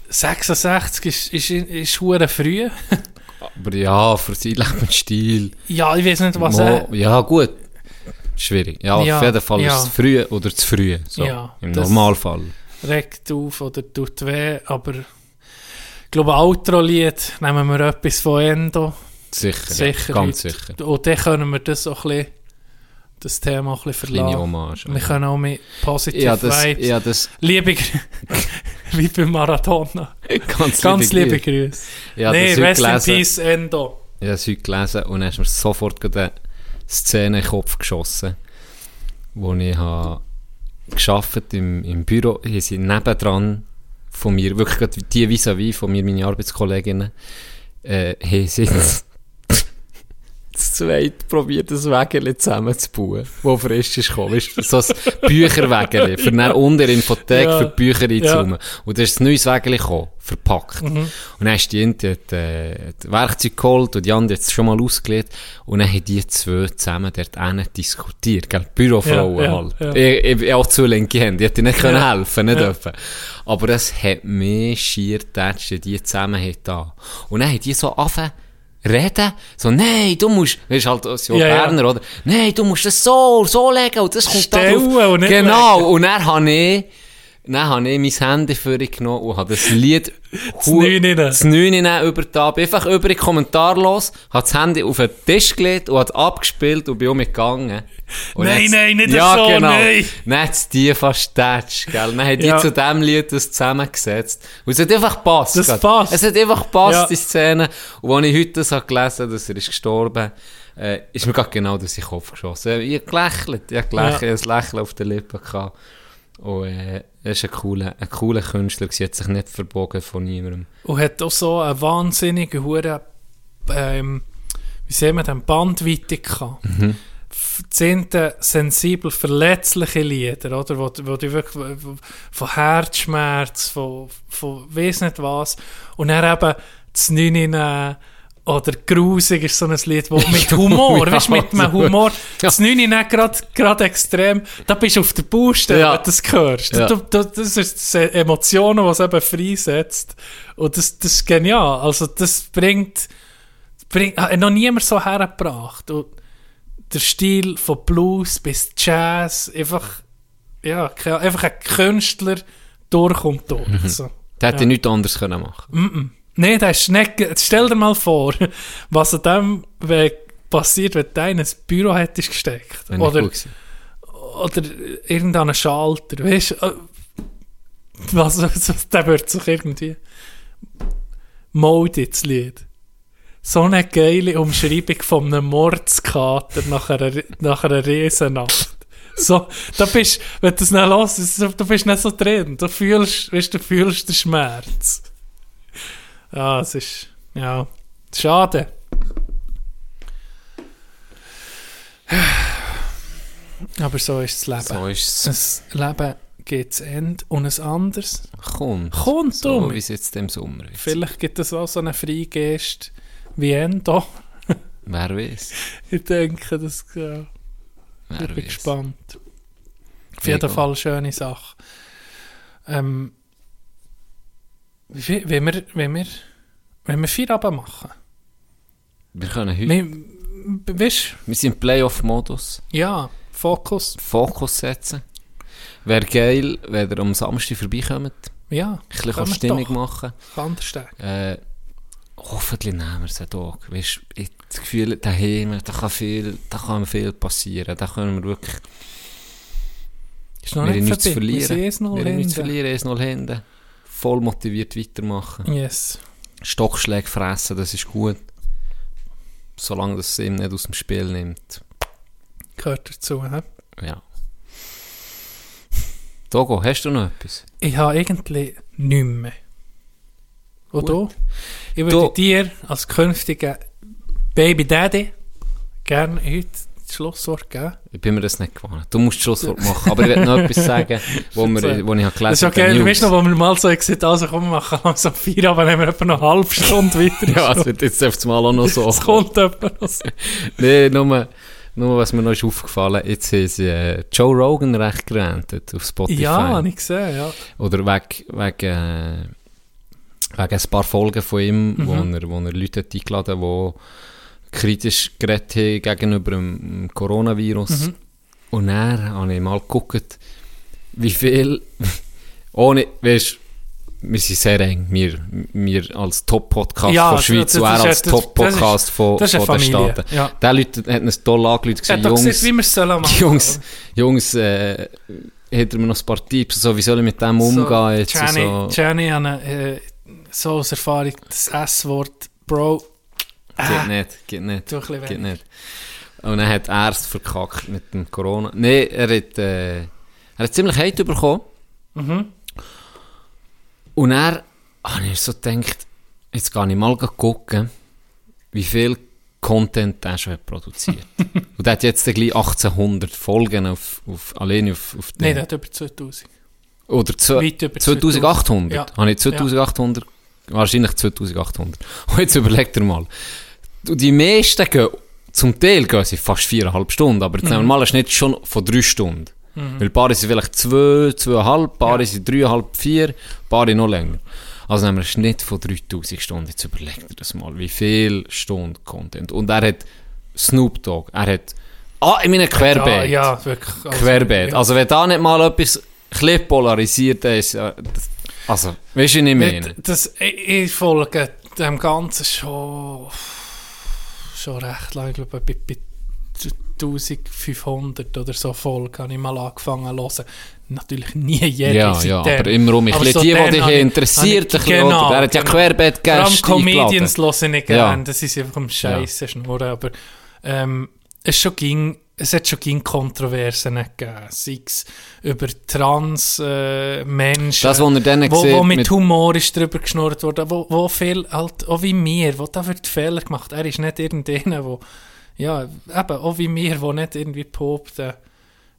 66 ist, ist, ist, hure früh. Aber ja, für seinen Lebensstil. ja, ich weiß nicht, was er... ja, gut. Schwierig. Ja, Ja, auf jeden Fall ja. ist es früh oder zu früh. So, Ja, Im Normalfall. regt auf oder tut weh, aber ich glaube, Outro-Lied nehmen wir etwas von Endo. Sicher. Sicher. Ganz sicher. Und dann können wir das auch ein bisschen, das Thema ein bisschen verlassen. Hommage. Wir können auch mit Positive ja, das, Vibes, ja, das liebe Grü- wie bei Maradona, ganz, ganz liebe Grüße. Grüße. Ja, nee, rest in gelesen. peace, Endo. Ich habe es heute gelesen und dann ist mir sofort eine Szene in den Kopf geschossen, wo ich habe gearbeitet im, im Büro, hier sind nebendran von mir, wirklich die vis-à-vis von mir, meine Arbeitskolleginnen, äh, haben sie das zweit probiert, das Wägeli zusammenzubauen, wo frisch ist gekommen. Weißt, du, so ein Bücherwägeli, für dann unter Ja. für die Bücher Ja. einzuzoomen. Und da ist ein neues Wägeli gekommen, verpackt. Und dann hast die eine, die hat, äh, das Werkzeug geholt und die andere hat es schon mal ausgelegt. Und dann haben die zwei zusammen dort hinten diskutiert, gell? Bürofrauen Ja, ja, halt. ja. Ich, ich, auch zu linke Hände, die hätte nicht können Ja. helfen, nicht Ja. dürfen. Aber es hat mich schier getatscht, die zusammen haben da. Und dann haben die so angefangen reden, so, nein, du musst, weißt halt, so Ja, ja. Berner, oder? Nein, du musst das so, so legen und das kommt da Stellen drauf. und nicht Genau, und dann habe ich, dann habe ich mein Handy für ihn genommen und habe das Lied Das Neune. das Neune über die Ab, einfach über die kommentarlos, habe das Handy auf den Tisch gelegt und hat abgespielt und bin umgegangen. Und Nein, nein, nicht ja, so, genau. nein. Dann hat es die fast tätscht, gell. Dann haben die Ja. zu dem Lied das zusammengesetzt. Und es hat einfach gepasst. Das gell. passt. Es hat einfach gepasst, Ja. die Szene. Und als ich heute das habe gelesen dass er ist gestorben äh, ist mir gerade genau durch den Kopf geschossen. Ich habe gelächelt, ich habe gelächelt, ich habe ein Lächeln auf den Lippen gehabt. Und äh, er ist ein cooler, ein cooler Künstler, gewesen, hat sich nicht verbogen von niemandem. Und hat auch so eine wahnsinnige Hure, ähm, wie sehen wir denn, Bandweite gehabt. Mhm. Zehnte sensibel verletzliche Lieder, oder? Wo, wo die wirklich von Herzschmerz, von, von weiss nicht was. Und dann eben das Neunine oder Grusig ist so ein Lied, wo mit Humor, Ja, weißt du, mit einem. Humor, Ja. das Neunine gerade gerade extrem, da bist du auf der Baustelle, Ja. wenn du das hörst. Ja. Du, du, das ist die Emotionen, die es eben freisetzt. Und das, das ist genial. Also das bringt, bringt hat noch niemand so hergebracht. Und der Stil von Blues bis Jazz, einfach, ja, einfach ein Künstler durch und durch. Mhm. So. Der hätte Ja. nichts anderes können machen Nein, das ist nicht, stell dir mal vor, was an dem we- passiert, wenn du in ein Büro hättest gesteckt. Wenn Oder, oder irgendeinen Schalter, weißt du? äh, Was, was, der wird sich irgendwie. Mode das Lied. So eine geile Umschreibung von einem Mordskater nach einer, nach einer Riesennacht. So, da bist, wenn du es nicht hörst, du bist nicht so drin. Du fühlst, weißt, du fühlst den Schmerz. Ja, es ist, ja, schade. Aber so ist das Leben. So ist es. Das Leben geht zu Ende und ein anderes. Kommt. Kommt so, um. wie es jetzt im Sommer ist. Vielleicht gibt es auch so einen Freigest wie Endo. Wer weiß. Ich denke, das ja, Wer ich bin weiß. gespannt. Auf jeden Fall eine schöne Sache. Ähm, wie wenn wir, wenn wir, wenn wir vier Abend machen, Wir können heute. wir, weißt, Wir sind im Playoff-Modus. ja, Fokus, Fokus setzen. Wäre geil, wenn ihr am Samstag vorbeikommt. ja, Ein bisschen Stimmung doch. machen. Kandersteg. Äh, hoffentlich nehmen wir es auch. Weißt, ich habe das Gefühl, daheim, da kann viel, da kann viel passieren. Da können wir wirklich Ist noch wir nicht nichts zu verlieren. sind 1-0 Wir haben nichts zu verlieren, 1-0 hinten. Voll motiviert weitermachen. Yes. Stockschläge fressen, das ist gut. Solange das ihm nicht aus dem Spiel nimmt. Gehört dazu. He? Ja. Togo, hast du noch etwas? Ich habe irgendwie nichts mehr. Und du? Ich würde dir als künftiger Baby Daddy gerne heute das Schlusswort geben. Ich bin mir das nicht gewohnt. Du musst das Schlusswort machen. Aber ich will noch etwas sagen, wo, wir, wo ich habe Das ist gelesen okay, habe. du weißt noch, wo wir mal so gesagt also komm, wir machen langsam vier, aber dann haben wir etwa noch eine halbe Stunde weiter. Ja, es wird jetzt auf Mal auch noch so. Es kommt etwa noch so. Nee, nur, nur was mir noch ist aufgefallen, jetzt sie äh, Joe Rogan recht gerantet auf Spotify. Ja, habe ich gesehen, ja. Oder wegen, wegen, äh, wegen ein paar Folgen von ihm, Mhm. wo, er, wo er Leute hat eingeladen hat, die kritisch geredet haben gegenüber dem, Coronavirus. Mhm. Und dann habe ich mal geguckt, wie viel, ohne, weißt wir sind sehr eng, wir, wir als Top-Podcast Ja, von das- Schweiz und er als Top-Podcast von, von den Staaten. ja. Der Leute hat uns toll Er gesagt, hat Jungs, gesagt, wie wir es sollen machen. Jungs, Jungs, äh, hat er mir noch ein paar Tipps, so, wie soll ich mit dem umgehen? Jetzt Jenny, so. Jenny habe äh, so aus Erfahrung das S-Wort, Bro, Geht nicht, geht nicht, tu ein geht nicht. Und dann hat er es verkackt mit dem Corona. Nein, er hat, äh, er hat ziemlich Hate bekommen. Mhm. Und er habe ich so gedacht, jetzt gehe ich mal gucken, wie viel Content der schon hat produziert. und der hat jetzt gleich 1800 Folgen auf, auf, alleine auf, auf Nein, der hat über 2000. Oder zu, Weit über 2800? Ja. Habe ich 2800? Wahrscheinlich 2800. Und jetzt überlegt ihr mal. Die meisten gehen, zum Teil gehen sie fast viereinhalb Stunden, aber jetzt Mhm. nehmen wir mal einen Schnitt schon von drei Stunden. Weil Paare sind vielleicht zwei, zweieinhalb, Paare sind dreieinhalb, vier, Paare noch länger. Also nehmen wir einen Schnitt von 3000 Stunden. Jetzt überlegt ihr das mal, wie viel Stunden Content. Und er hat Snoop Dogg, er hat, ah, ich meine Ja, Querbeet. ja, wirklich. Also, Querbeet. ja. Also wenn da nicht mal etwas ein polarisiert ist, ja, das, also, weißt du, was ich meine? Das, ich, ich folge dem Ganzen schon, schon recht lange. Ich glaube, bei, bei 1500 oder so Folgen habe ich mal angefangen zu hören. Natürlich nie jede Ja, seitdem. ja, aber immer um bisschen so die, die dich interessiert, ich- genau, oder? Er hat ja genau. Querbeet Vor allem Comedians eingeladen. höre ich nicht Ja. gerne, das ist einfach um Scheiße schnurren, aber ähm, es, schon ging, es hat schon ging Kontroversen gegeben, sei es über Trans-Menschen, Das, dann wo, wo mit, mit- Humor ist drüber geschnurrt worden, wo, wo viel, halt, auch wie mir, wo da wird Fehler gemacht, er ist nicht irgendeiner, wo, ja, eben, auch wie mir, wo nicht irgendwie behaupten,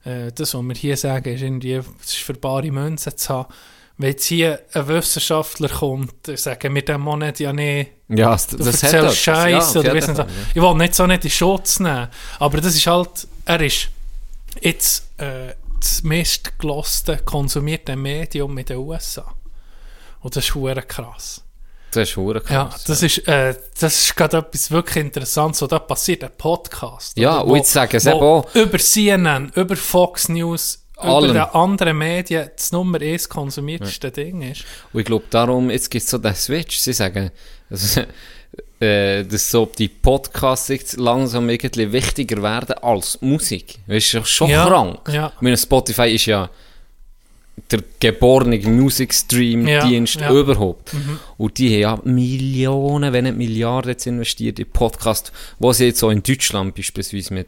äh, das, was wir hier sagen, ist irgendwie, es ist für bare Münzen zu haben. Wenn jetzt hier ein Wissenschaftler kommt, sagen wir dem nicht, ja, nee, Ja, das, du das erzählst. Scheiße Ja, oder nicht, so. Ich will nicht so nicht in Schutz nehmen, aber das ist halt, er ist jetzt äh, das meistgeloste, konsumierte Medium in den USA. Und das ist hure krass. Das ist Ja, krass. das ist, äh, das ist gerade etwas wirklich Interessantes, was da passiert, ein Podcast. Ja, oder, und jetzt sagen sie eben wo auch- Über CNN, über Fox News, Allem. über die anderen Medien das Nummer 1 konsumierteste Ding ist. Und ich glaube, darum, jetzt gibt es so den Switch. Sie sagen, also, äh, dass so die Podcasts jetzt langsam irgendwie wichtiger werden als Musik. Weißt du, schon Ja, krank. ja. Ich meine, Spotify ist ja der geborene Musikstream-Dienst Ja, ja. überhaupt. Und die haben ja Millionen, wenn nicht Milliarden jetzt investiert in Podcasts, sie jetzt so in Deutschland beispielsweise mit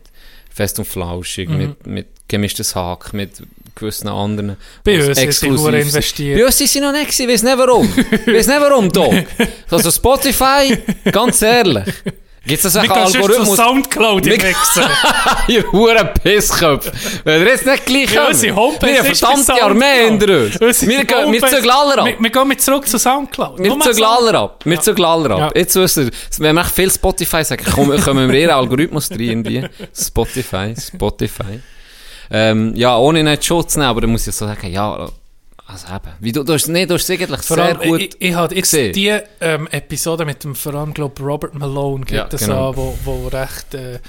Fest und Flauschig, Mhm. mit, mit Gemischtes Hack, mit gewissen anderen. Bei uns exklusiv sind. investiert. Bei uns sind sie noch nicht gewesen, weiss nicht warum. weiss nicht warum, Dog. Also Spotify, ganz ehrlich. Gibt es einen sonst zu Algorithmus? Soundcloud im Wechsel. Ihr huren Pissköpfe. Wenn ihr jetzt nicht gleich Ja, unsere Homepage Wir haben verdammte Armee Soundcloud. hinter uns. Wir, gehen- wir zügeln alle ab. Wir, gehen zurück zu Soundcloud. Wir Sound- alle ab. Wir zügeln alle ab. Jetzt wisst ihr, wenn wir viel Spotify sagen, kommen, wir in ihren Algorithmus rein. Spotify, Spotify. Ähm, ja, ohne nicht Schutz nehmen, aber dann muss ich so sagen, ja, also eben. Wie du, du hast, nee, du hast es eigentlich Vor sehr allem, gut ich, ich habe jetzt gesehen. die ähm, Episode mit dem, vor allem, glaube Robert Malone, gibt Ja, es genau. an, wo, wo recht, äh, äh,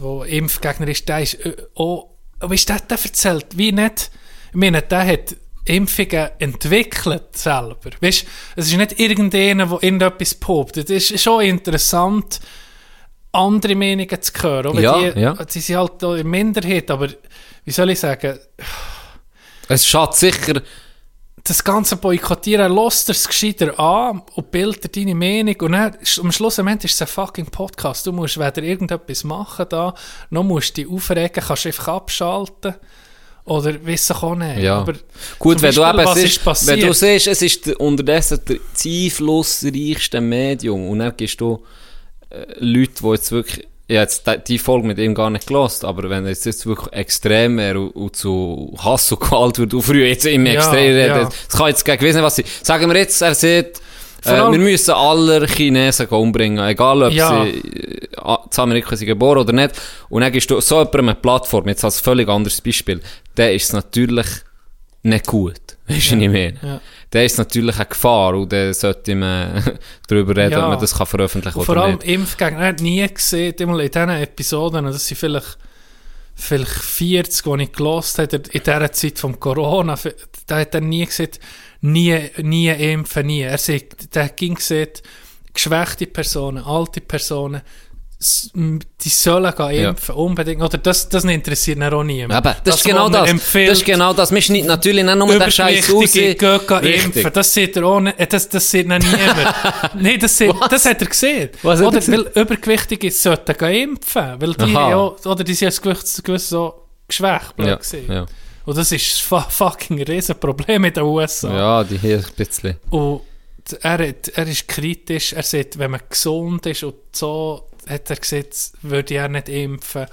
wo Impfgegner ist, der ist, äh, auch, wie ist der, der erzählt, wie nicht, ich meine, der hat Impfungen entwickelt selber, weißt, es ist nicht irgendeiner, der irgendetwas poppt, es ist schon interessant, andere Meinungen zu hören, Ja, die, ja. die sind halt in Minderheit, aber wie soll ich sagen, Es schadet sicher, das ganze Boykottieren, lässt es gescheiter an und bildet deine Meinung und dann, am Schluss am Ende ist es ein fucking Podcast. Du musst weder irgendetwas machen da, noch musst du dich aufregen, kannst einfach abschalten oder weiss ich auch nicht. Ja. Aber Gut, wenn du Beispiel, eben was siehst, ist wenn du siehst, es ist der, unterdessen der einflussreichste Medium und dann gibst du äh, Leute, die jetzt wirklich, ich habe jetzt die, Folge mit ihm gar nicht gelost, aber wenn es jetzt wirklich extrem wäre und, und zu Hass und Gewalt würde aufrühren, jetzt im Ja, Extrem, ja. das kann jetzt gegen wissen, was sie, sagen wir jetzt, er sieht, äh, wir müssen alle Chinesen umbringen, egal ob Ja. sie äh, in Amerika sind geboren oder nicht. Und dann gibst du so jemandem eine Plattform, jetzt als völlig anderes Beispiel, dann ist es natürlich nicht gut. Weißt du, was ich meine? Dann ist es natürlich eine Gefahr und dann sollte man darüber reden, Ja. ob man das kann veröffentlichen oder vor allem nicht. Impfgegner, er hat nie gesehen, immer in diesen Episoden, das sind vielleicht, vielleicht 40, die ich gelost habe, in dieser Zeit vom Corona, da hat er nie gesagt, nie, nie impfen, nie. Er sagt, der ging gesagt, geschwächte Personen, alte Personen, die sollen gehen Ja. impfen, unbedingt. Oder das, das interessiert auch niemand. Eben, das, ist genau man das. empfiehlt, Das ist genau das. Wir schneiden natürlich nicht nur den Scheiß. Übergewichtige gehen impfen. Das sieht er auch nicht. äh, Das, das sieht noch niemand. Nein, das, sieht, das hat er gesehen. Was er oder? Weil Übergewichtige sollten gehen impfen. Weil die, ja, oder die sind gewiss, gewiss so geschwächt. Ja, ja. Und das ist ein fucking Riesenproblem in den USA. ja, die hier ein bisschen. Und er, er ist kritisch. Er sagt, wenn man gesund ist und so, hat er gesagt, würde er nicht impfen.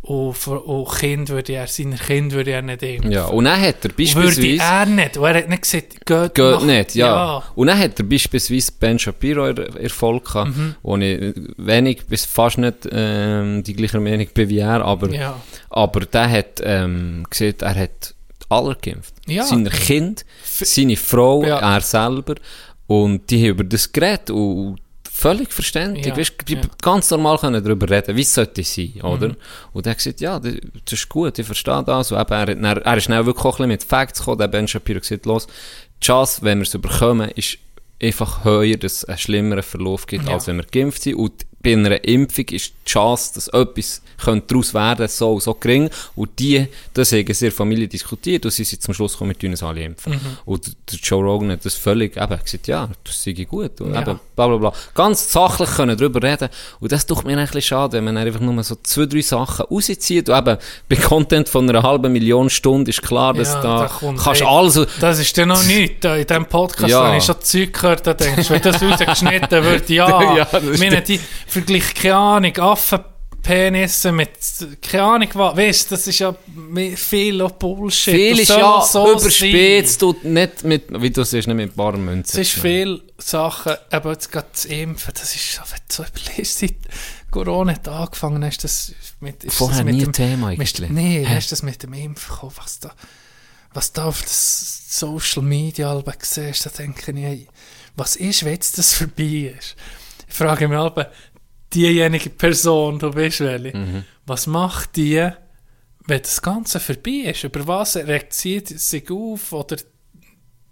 Und, für, und Kind würde er, seine Kind würde er nicht impfen. Ja, und dann hat er Würde beispielsweise... er nicht. Und er hat nicht gesagt, geht, Geht mach- nicht, ja. Und dann hat er beispielsweise Ben Shapiro er Erfolg gehabt, Mhm. wo ich wenig bis fast nicht ähm, die gleiche Meinung bin wie er, aber, Ja. aber der hat ähm, gesagt, er hat alle geimpft. Ja. Seine Kind, seine Frau, Ja. er selber und die haben über das geredet und völlig verständlich. Ja, Weißt, ja. Mhm. ganz normal können darüber reden, wie es sollte sein, oder? Und er hat gesagt, ja, das, ist gut, ich verstehe das. Und eben, er, dann- er ist schnell wirklich auch ein bisschen mit Facts gekommen, der Ben Shapiro hat gesagt, los, die Chance, wenn wir es überkommen, ist einfach höher, dass es einen schlimmeren Verlauf gibt, Ja. als wenn wir geimpft sind. Und bei einer Impfung ist die Chance, dass etwas könnte daraus werden so, so gering. Und die, das haben sie in der Familie diskutiert und sie sind zum Schluss gekommen, wir tun es alle impfen. Mhm. Und der Joe Rogan hat das völlig eben gesagt, ja, das sei gut. Und Ja. eben, bla bla bla. Ganz sachlich können darüber reden. Und das tut mir ein bisschen schade, wenn man einfach nur so zwei, drei Sachen rauszieht. Und eben, bei Content von einer halben Million Stunden ist klar, dass Ja, da, da kommt- kannst ey, alles... Das ist dann noch nichts. Da In diesem Podcast, Ja. wenn ich schon Zeug gehört habe, denkst du, wenn das rausgeschnitten wird, ja. Ja, meine, die vergleicht keine Ahnung, Affenpenisse mit, keine Ahnung was. Weißt du, das ist ja viel auch Bullshit. Viel ist ja so überspitzt sein. und nicht mit, wie du siehst, nicht mit baren Münzen. Es ist viel Sachen, aber jetzt gerade das Impfen, das ist so, wenn du so überlegst, seit Corona hat angefangen, hast das mit, ist Vorher das mit nie dem, Thema eigentlich. Nee, Hä? hast du das mit dem Impfen gekommen, was da, was da auf das Social Media Alben siehst, da denke ich, was ist, wenn jetzt das vorbei ist? Ich frage mich aber, diejenige Person, du bist welche, Mhm. was macht die, wenn das Ganze vorbei ist? Über was regt sie sich auf oder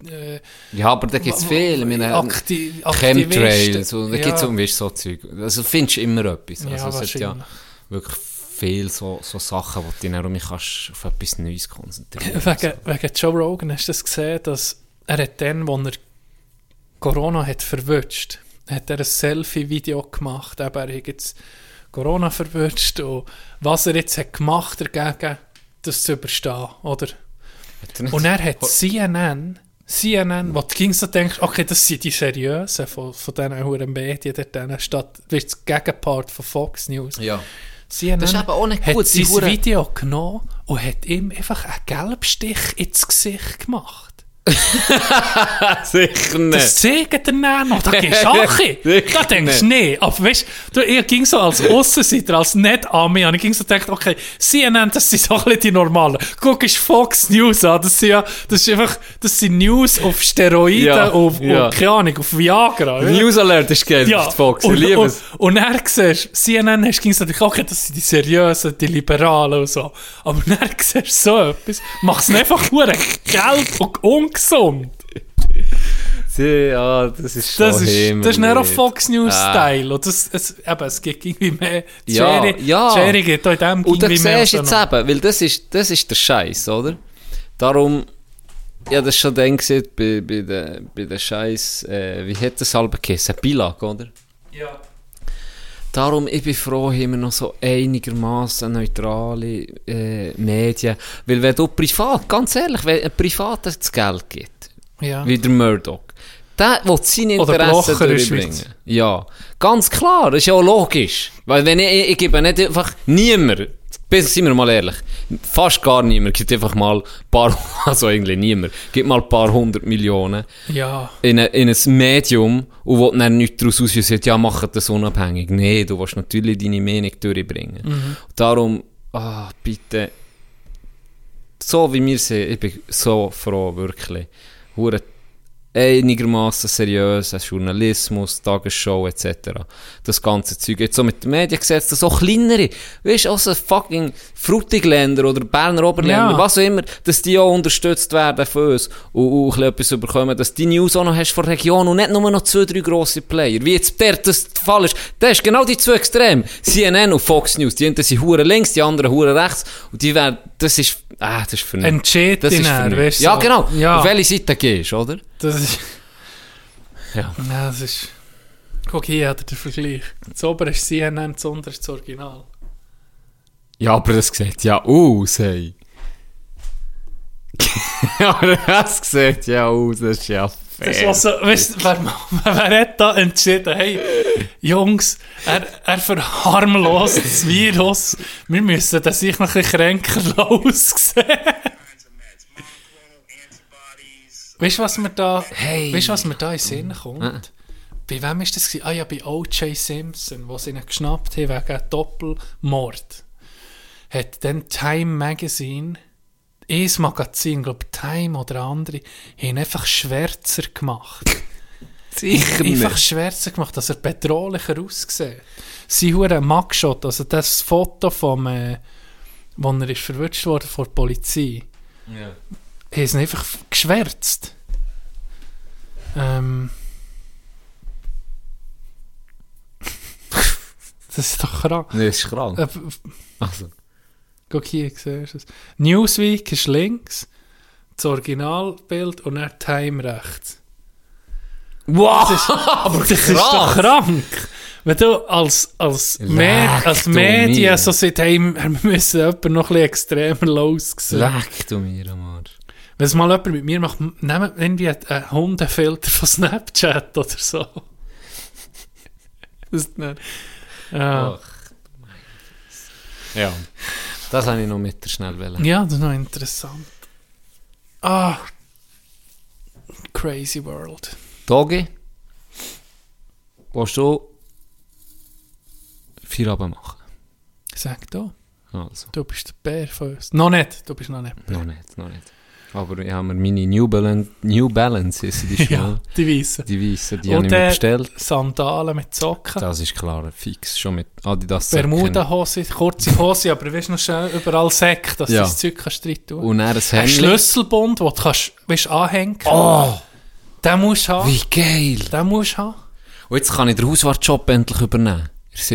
äh, Ja, aber da gibt es viel. Akti Chemtrails, und da Ja. gibt es um, so Zeug. Also findest du immer etwas. Ja, Also es hat ja wirklich viel so, so Sachen, wo du dich dann mich kannst auf etwas Neues konzentrieren Wegen, wegen Joe Rogan hast du das gesehen, dass er hat dann, als er Corona hat verwünscht, hat er ein Selfie-Video gemacht. Eben, er hat jetzt Corona verwünscht und was er jetzt hat gemacht dagegen, das zu überstehen, oder? Hat er Und er hat CNN, CNN, wo du ging so denkst, okay, das sind die seriösen von, von diesen hohen Medien dort, denen, statt, du, das Gegenpart von Fox News. Ja. CNN Das ist eben auch nicht hat gut, die sein Video genommen und hat ihm einfach einen Gelbstich ins Gesicht gemacht. Sicher nicht. Das zeigt er dann noch. Da gehst du auch Da denkst du, nee. Aber weißt du, ich ging so als Aussenseiter, als nicht Ami, und ich ging so gedacht, okay, CNN, das sind so ein bisschen die normalen. Guck, ist Fox News an. Das sind ja, das ist einfach, das sind News auf Steroiden, Ja, auf, ja. auf, keine Ahnung, auf Viagra. ja. News Alert ist geil, Ja, Fox. Ich und, liebe und, es. und dann siehst CNN hast du gesagt, okay, das sind die Seriösen, die Liberalen und so. Aber dann siehst du so etwas, machst es einfach nur gelb und ungesund. Sie, ja, das ist schon Das ist, das ist nicht auf. Fox News Ah. Das, es, eben, es gibt irgendwie mehr. Ja, ja. auch in dem Und da irgendwie mehr. siehst du jetzt eben, weil das ist, das ist der Scheiß, oder? Darum, ja, das schon dann gesehen bei, bei der, bei Scheiß, äh, wie hat das halb geheißen? Bilag, oder? Ja. Darum, ich bin froh, haben wir noch so einigermaßen neutrale äh, Medien. Weil wenn du privat, ganz ehrlich, wenn ein Privater das Geld gibt, Ja. wie der Murdoch, der will seine Interessen durchbringen. Ja, ganz klar, das ist ja auch logisch. Weil wenn ich, ich, ich gebe nicht einfach niemand, sind wir mal ehrlich, fast gar niemand, gibt einfach mal ein paar, also eigentlich niemand, gibt mal ein paar hundert Millionen ja. in, ein- in ein Medium und will dann nichts daraus aus und sagt, ja, mach das unabhängig. Nee, du willst natürlich deine Meinung durchbringen. Mhm. Darum, ah, bitte, so wie wir sind, ich bin so froh, wirklich. Hure einigermaßen seriöser Journalismus, Tagesschau etc. Das ganze Zeug. Jetzt so mit den Mediengesetzen, so kleinere, weißt du, auch so fucking Frutigländer oder Berner Oberländer, Ja. was auch immer, dass die auch unterstützt werden von uns und, und ein bisschen etwas bekommen, dass die News auch noch hast von der Region und nicht nur noch zwei, drei grosse Player. Wie jetzt der das der Fall ist. Das ist genau die zwei Extreme. CNN und Fox News. Die einen sind hure links, die anderen hure rechts und die werden, das ist, ah, das ist für nichts. Entschied Das ist für nichts. weißt du, Ja, genau. Ja. Auf welche Seite gehst oder? Das ist. Ja. Ja, das ist. Guck, hier hat er den Vergleich. Das obere ist CNN, das untere ist das Original. Ja, aber das sieht ja aus, hey. aber das sieht ja aus, das ist ja Das war so, weißt, wer, wer hat da entschieden, hey, Jungs, er, er verharmlost das Virus, wir müssen das sich noch ein bisschen kränker aussehen. Weißt du, was mir da, Hey. weißt, was mir da in den Sinn kommt? Ah. Bei wem ist das? gewesen? Ah ja, bei O.J. Simpson, wo sie ihn geschnappt haben wegen Doppelmord. Hat dann Time Magazine, ein Magazin, glaube Time oder andere, haben einfach schwärzer gemacht. Sicher Einfach schwärzer gemacht, dass er bedrohlicher aussieht. Sie hure Mugshot, also das Foto vom, äh, wo er ist verwünscht worden von der Polizei, Ja. Haben sie einfach geschwärzt. Ähm. das ist doch krank. Nee, das ist krank. Äh, Also. Guck hier, siehst du es. Newsweek ist links, das Originalbild und dann Time rechts. Wow! Das ist, aber das ist doch krank. Wenn du als, als, Med, als Medien so hey, wir müssen jemanden noch ein bisschen extremer lossehen. Leck du mir am Arsch. Wenn es mal jemand mit mir macht, nehmen irgendwie einen, Hundefilter von Snapchat oder so. Das ist nicht. Ja. Ja. Das habe ich noch mit der schnell wollen. ja, das ist noch interessant. Ah. Crazy World. Dogi, willst du Feierabend machen? Sag da, Also, du bist der Bär von uns. Noch nicht, du bist noch nicht. noch nicht, noch nicht. Aber ich habe mir meine New Balance, New Balance ist die schon, Ja, die weißen. die weißen, die habe ich mir bestellt. Sandalen mit Socken. Das ist klar, fix, schon mit Adidas Säcken. Bermuda-Hose, kurze Hose, aber weißt du noch schnell überall Säck, dass Ja. du das Zeug kannst drin tun. Und dann ein Ein Hemd. Schlüsselbund, den du kannst, weißt, anhängen Oh, Den musst du haben. wie geil. Den musst du haben. Und jetzt kann ich den Hauswartjob endlich übernehmen.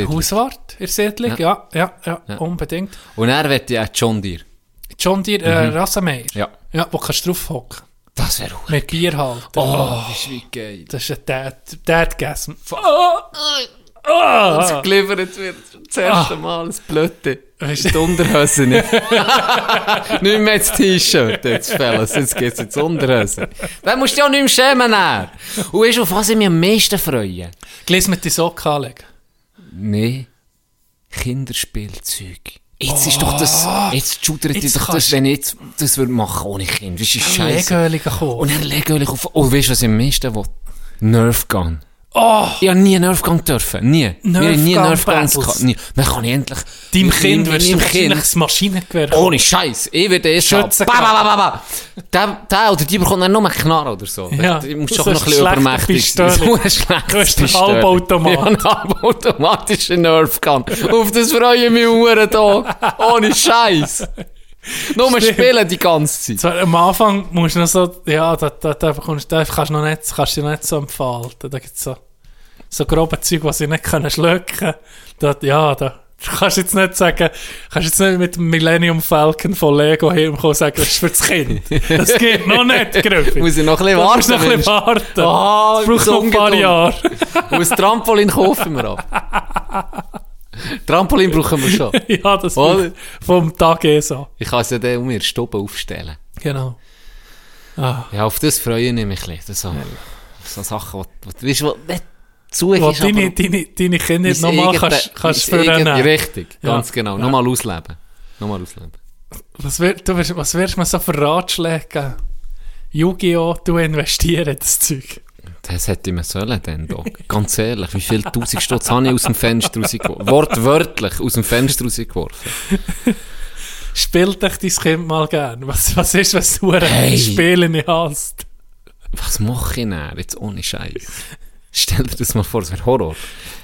Hauswart, ihr Siedlung, ja, ja, ja, Ja. unbedingt. Und er wird ja John Deere. John Deere, äh, Rassenmeier. Ja. Ja, wo kannst du drauf hocken. Das wäre auch. Mit Bier halten. Oh, das ist wie geil. Das ist ein Dad, Dadgasm. Ah. Das geliefert wird das erste Mal ein. Weißt Die Unterhose nicht. nicht mehr das T-Shirt, jetzt, Fellas. Jetzt geht's jetzt Unterhose. Dann musst du auch nicht mehr schämen. dann. Und weißt du, auf was ich mich am meisten freue? Gleich mit die Socken anlegen. Nee. Kinderspielzeug. Jetzt ist doch das, jetzt schudert Jetzt ich doch das, wenn ich jetzt das würde machen ohne Kind. Das ist scheiße. Legöli gekommen. Und er legt euch auf, oh, weißt du, was ich am meisten will? Nerf Gun. Oh, Ich habe nie Nerf Gun dürfen. Nie. Wir haben nie Nerf Gun Nerf Guns Battles. gehabt. Nie. Dann kann ich endlich... deinem Kind wirst du wahrscheinlich das Maschinengewehr Ohne Scheiß. Ich werde erst. Schützen Ba, ba, ba, ba. Der, der oder die bekommt dann nur einen Knarre oder so. Ja, Du musst so doch noch ein bisschen eine schlechte übermächtig sein. So ein schlechtes Du hast einen. Halbautomat. Ja, einen halbautomatischen Nerf Gun. Auf das freue ich mich Uhren da. Ohne Scheiß. Nur Stimmt. spielen die ganze Zeit. Zwar, am Anfang musst du noch so, ja, da, da, da, bekommst, da kannst du noch nicht, kannst du dich nicht so entfalten. Da gibt's so, so grobe Zeug, die sie nicht können schlucken. Da, ja, da, du kannst jetzt nicht sagen, kannst jetzt nicht mit dem Millennium Falcon von Lego herkommen und sagen, das ist für das Kind. Das geht noch nicht, Grüffi. Muss ich noch ein bisschen Du warten? musst noch ein bisschen warten. Ah, Es braucht noch ein paar Jahre. Und ein Trampolin kaufen wir ab. Trampolin brauchen wir schon. ja, das Oder? vom Tag eh so. Ich kann es ja dann um ihre Stube aufstellen. Genau. Ah. Ja, auf das freue ich mich ein bisschen. Das so, so Sachen, die, weißt, die nicht zu Wo ist, deine, aber deine, deine Kinder nochmal kannst, kannst verrennen. Richtig, Ja. ganz genau. Ja. Nochmal ausleben. Nochmal ausleben. Was, wär, du, wirst- was wirst du mir so für Ratschläge geben? Yu-Gi-Oh! Du investieren in das Zeug. Das hätte ich mir sollen, dann, Doc. Ganz ehrlich, wie viel tausend Stutz habe ich aus dem Fenster rausgeworfen? Wortwörtlich aus dem Fenster rausgeworfen. Spielt dich dein Kind mal gern? Was, was ist, wenn du Hey. hey. Spiele nicht hast? Was mache ich denn jetzt ohne Scheiß? Stell dir das mal vor, das wäre Horror.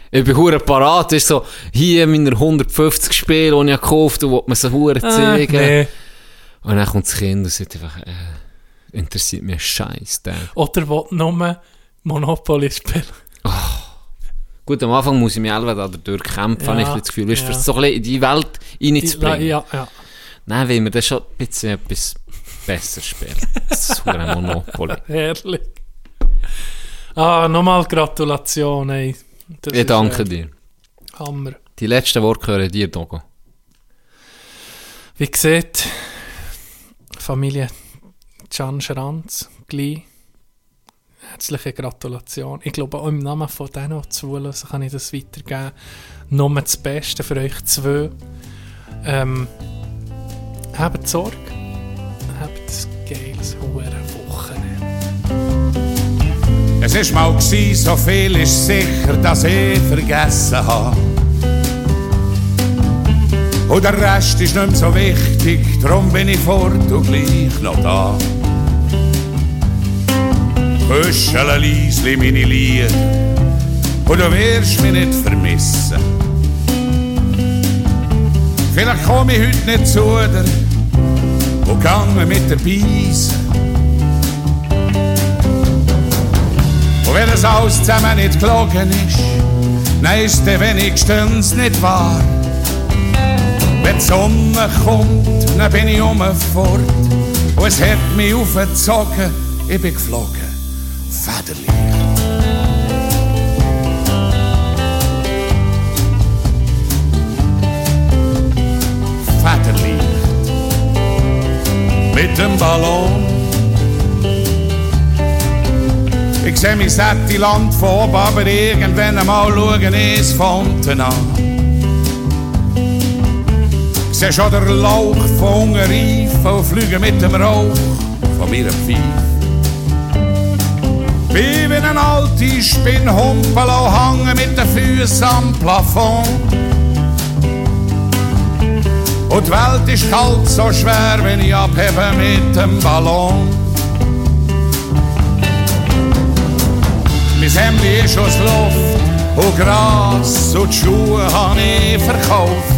Ich bin hure parat, ist so, hier meine 150 Spiele, die ich gekauft habe, und mir so hure zeigen. Äh, nee. Und dann kommt das Kind und sagt einfach, äh, interessiert mich Scheiß. Der. Oder will nur Monopoly spielen? Gut, am Anfang muss ich mich selber da dadurch kämpfen, habe ich Ja, das Gefühl. Weißt, ja. so ein bisschen in die Welt reinzubringen. ja, ja. Nein, will wir dann schon ein bisschen etwas besser spielen. Das ist hure Monopoly. Herrlich. Ah, nochmal Gratulation, ey. Das Ich ist, danke äh, dir. Hammer. Die letzten Worte gehören dir, Dogo. Wie gesagt, Familie Can Schranz, gleich. Herzliche Gratulation. Ich glaube, auch im Namen von denen, die zulassen, kann ich das weitergeben. Nur das Beste für euch zwei. Ähm, habt Sorge. Habt ein geiles, hohe Wochenende. Es ist mal gsi, so viel ist sicher, dass ich vergessen habe. Und der Rest ist nicht mehr so wichtig, darum bin ich fort und gleich noch da. Küschele leisli meine Lieder und du wirst mich nicht vermissen. Vielleicht komme ich heute nicht zu dir und gange mit der Beise. Und wenn es alles zusammen nicht gelogen ist, dann ist der wenigstens nicht wahr. Wenn die Sonne kommt, dann bin ich um fort. Und es hat mich aufgezogen, ich bin geflogen. Federlich. Federlicht. Mit dem Ballon. Ich seh mein sätte Land von oben, aber irgendwann einmal schauen ins Fonten an. Ich seh schon den Lauch von unten reifen und fliegen mit dem Rauch von mir Pfeif. Wie wenn ein alte Spinnhumpel auch hängen mit den Füßen am Plafond. Und die Welt ist kalt so schwer, wenn ich abhebe mit dem Ballon. Mein Hemd ist aus Luft und Gras und die Schuhe habe ich verkauft.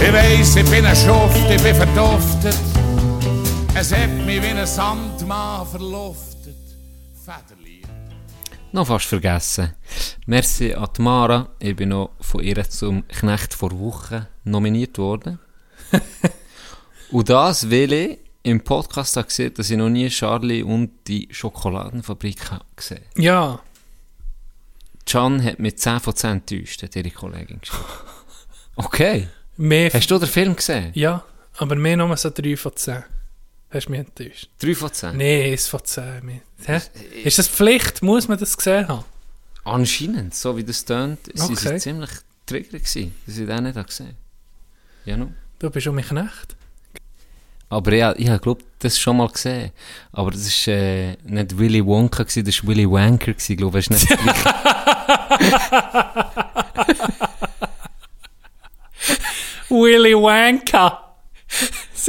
Ich weiss, ich bin ein Schuft, ich bin verduftet. Es hat mich wie ein Sandmann verluftet. Noch fast vergessen. Merci an die Mara. Ich bin noch von ihr zum Knecht vor Wochen nominiert worden. und das, weil ich im Podcast habe gesehen, dass ich noch nie Charlie und die Schokoladenfabrik habe gesehen Ja, Can hat mit 10 von 10 enttäuscht, hat ihre Kollegin geschrieben. Okay. mehr. Hast du den Film gesehen? ja, aber mehr nur so 3 von 10. Hast du mich enttäuscht? 3 von 10? Nein, 1 von 10. mehr. Hä? Ist das Pflicht? Muss man das gesehen haben? Anscheinend, so wie das tönt, sie Okay. sind ziemlich triggert gewesen, dass ich den nicht habe gesehen Ja, no. Du bist um mich Knecht. Aber ja, ich habe glaube das schon mal gesehen. Aber das war äh, nicht Willy Wonka, gewesen, das war Willy Wanker, gewesen, glaube ich. Ist nicht das. Willy Wanka.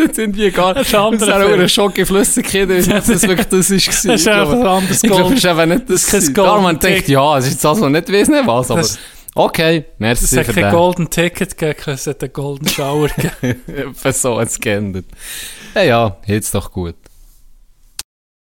Das sind irgendwie gar Das ist ein anderer Das war auch eine Schocke-Flüssigkeit, dass das wirklich das ist. Das ist einfach ein anderes Ich glaube, Gold. es ist eben nicht das. Das ist kein. Darum man denkt, ja, es ist jetzt also nicht weiss nicht was, aber Das- okay, merci Es hat kein den. Golden Ticket gegeben, es hat einen Golden Shower gegeben. So hat es geändert. Ja, ja, jetzt doch gut.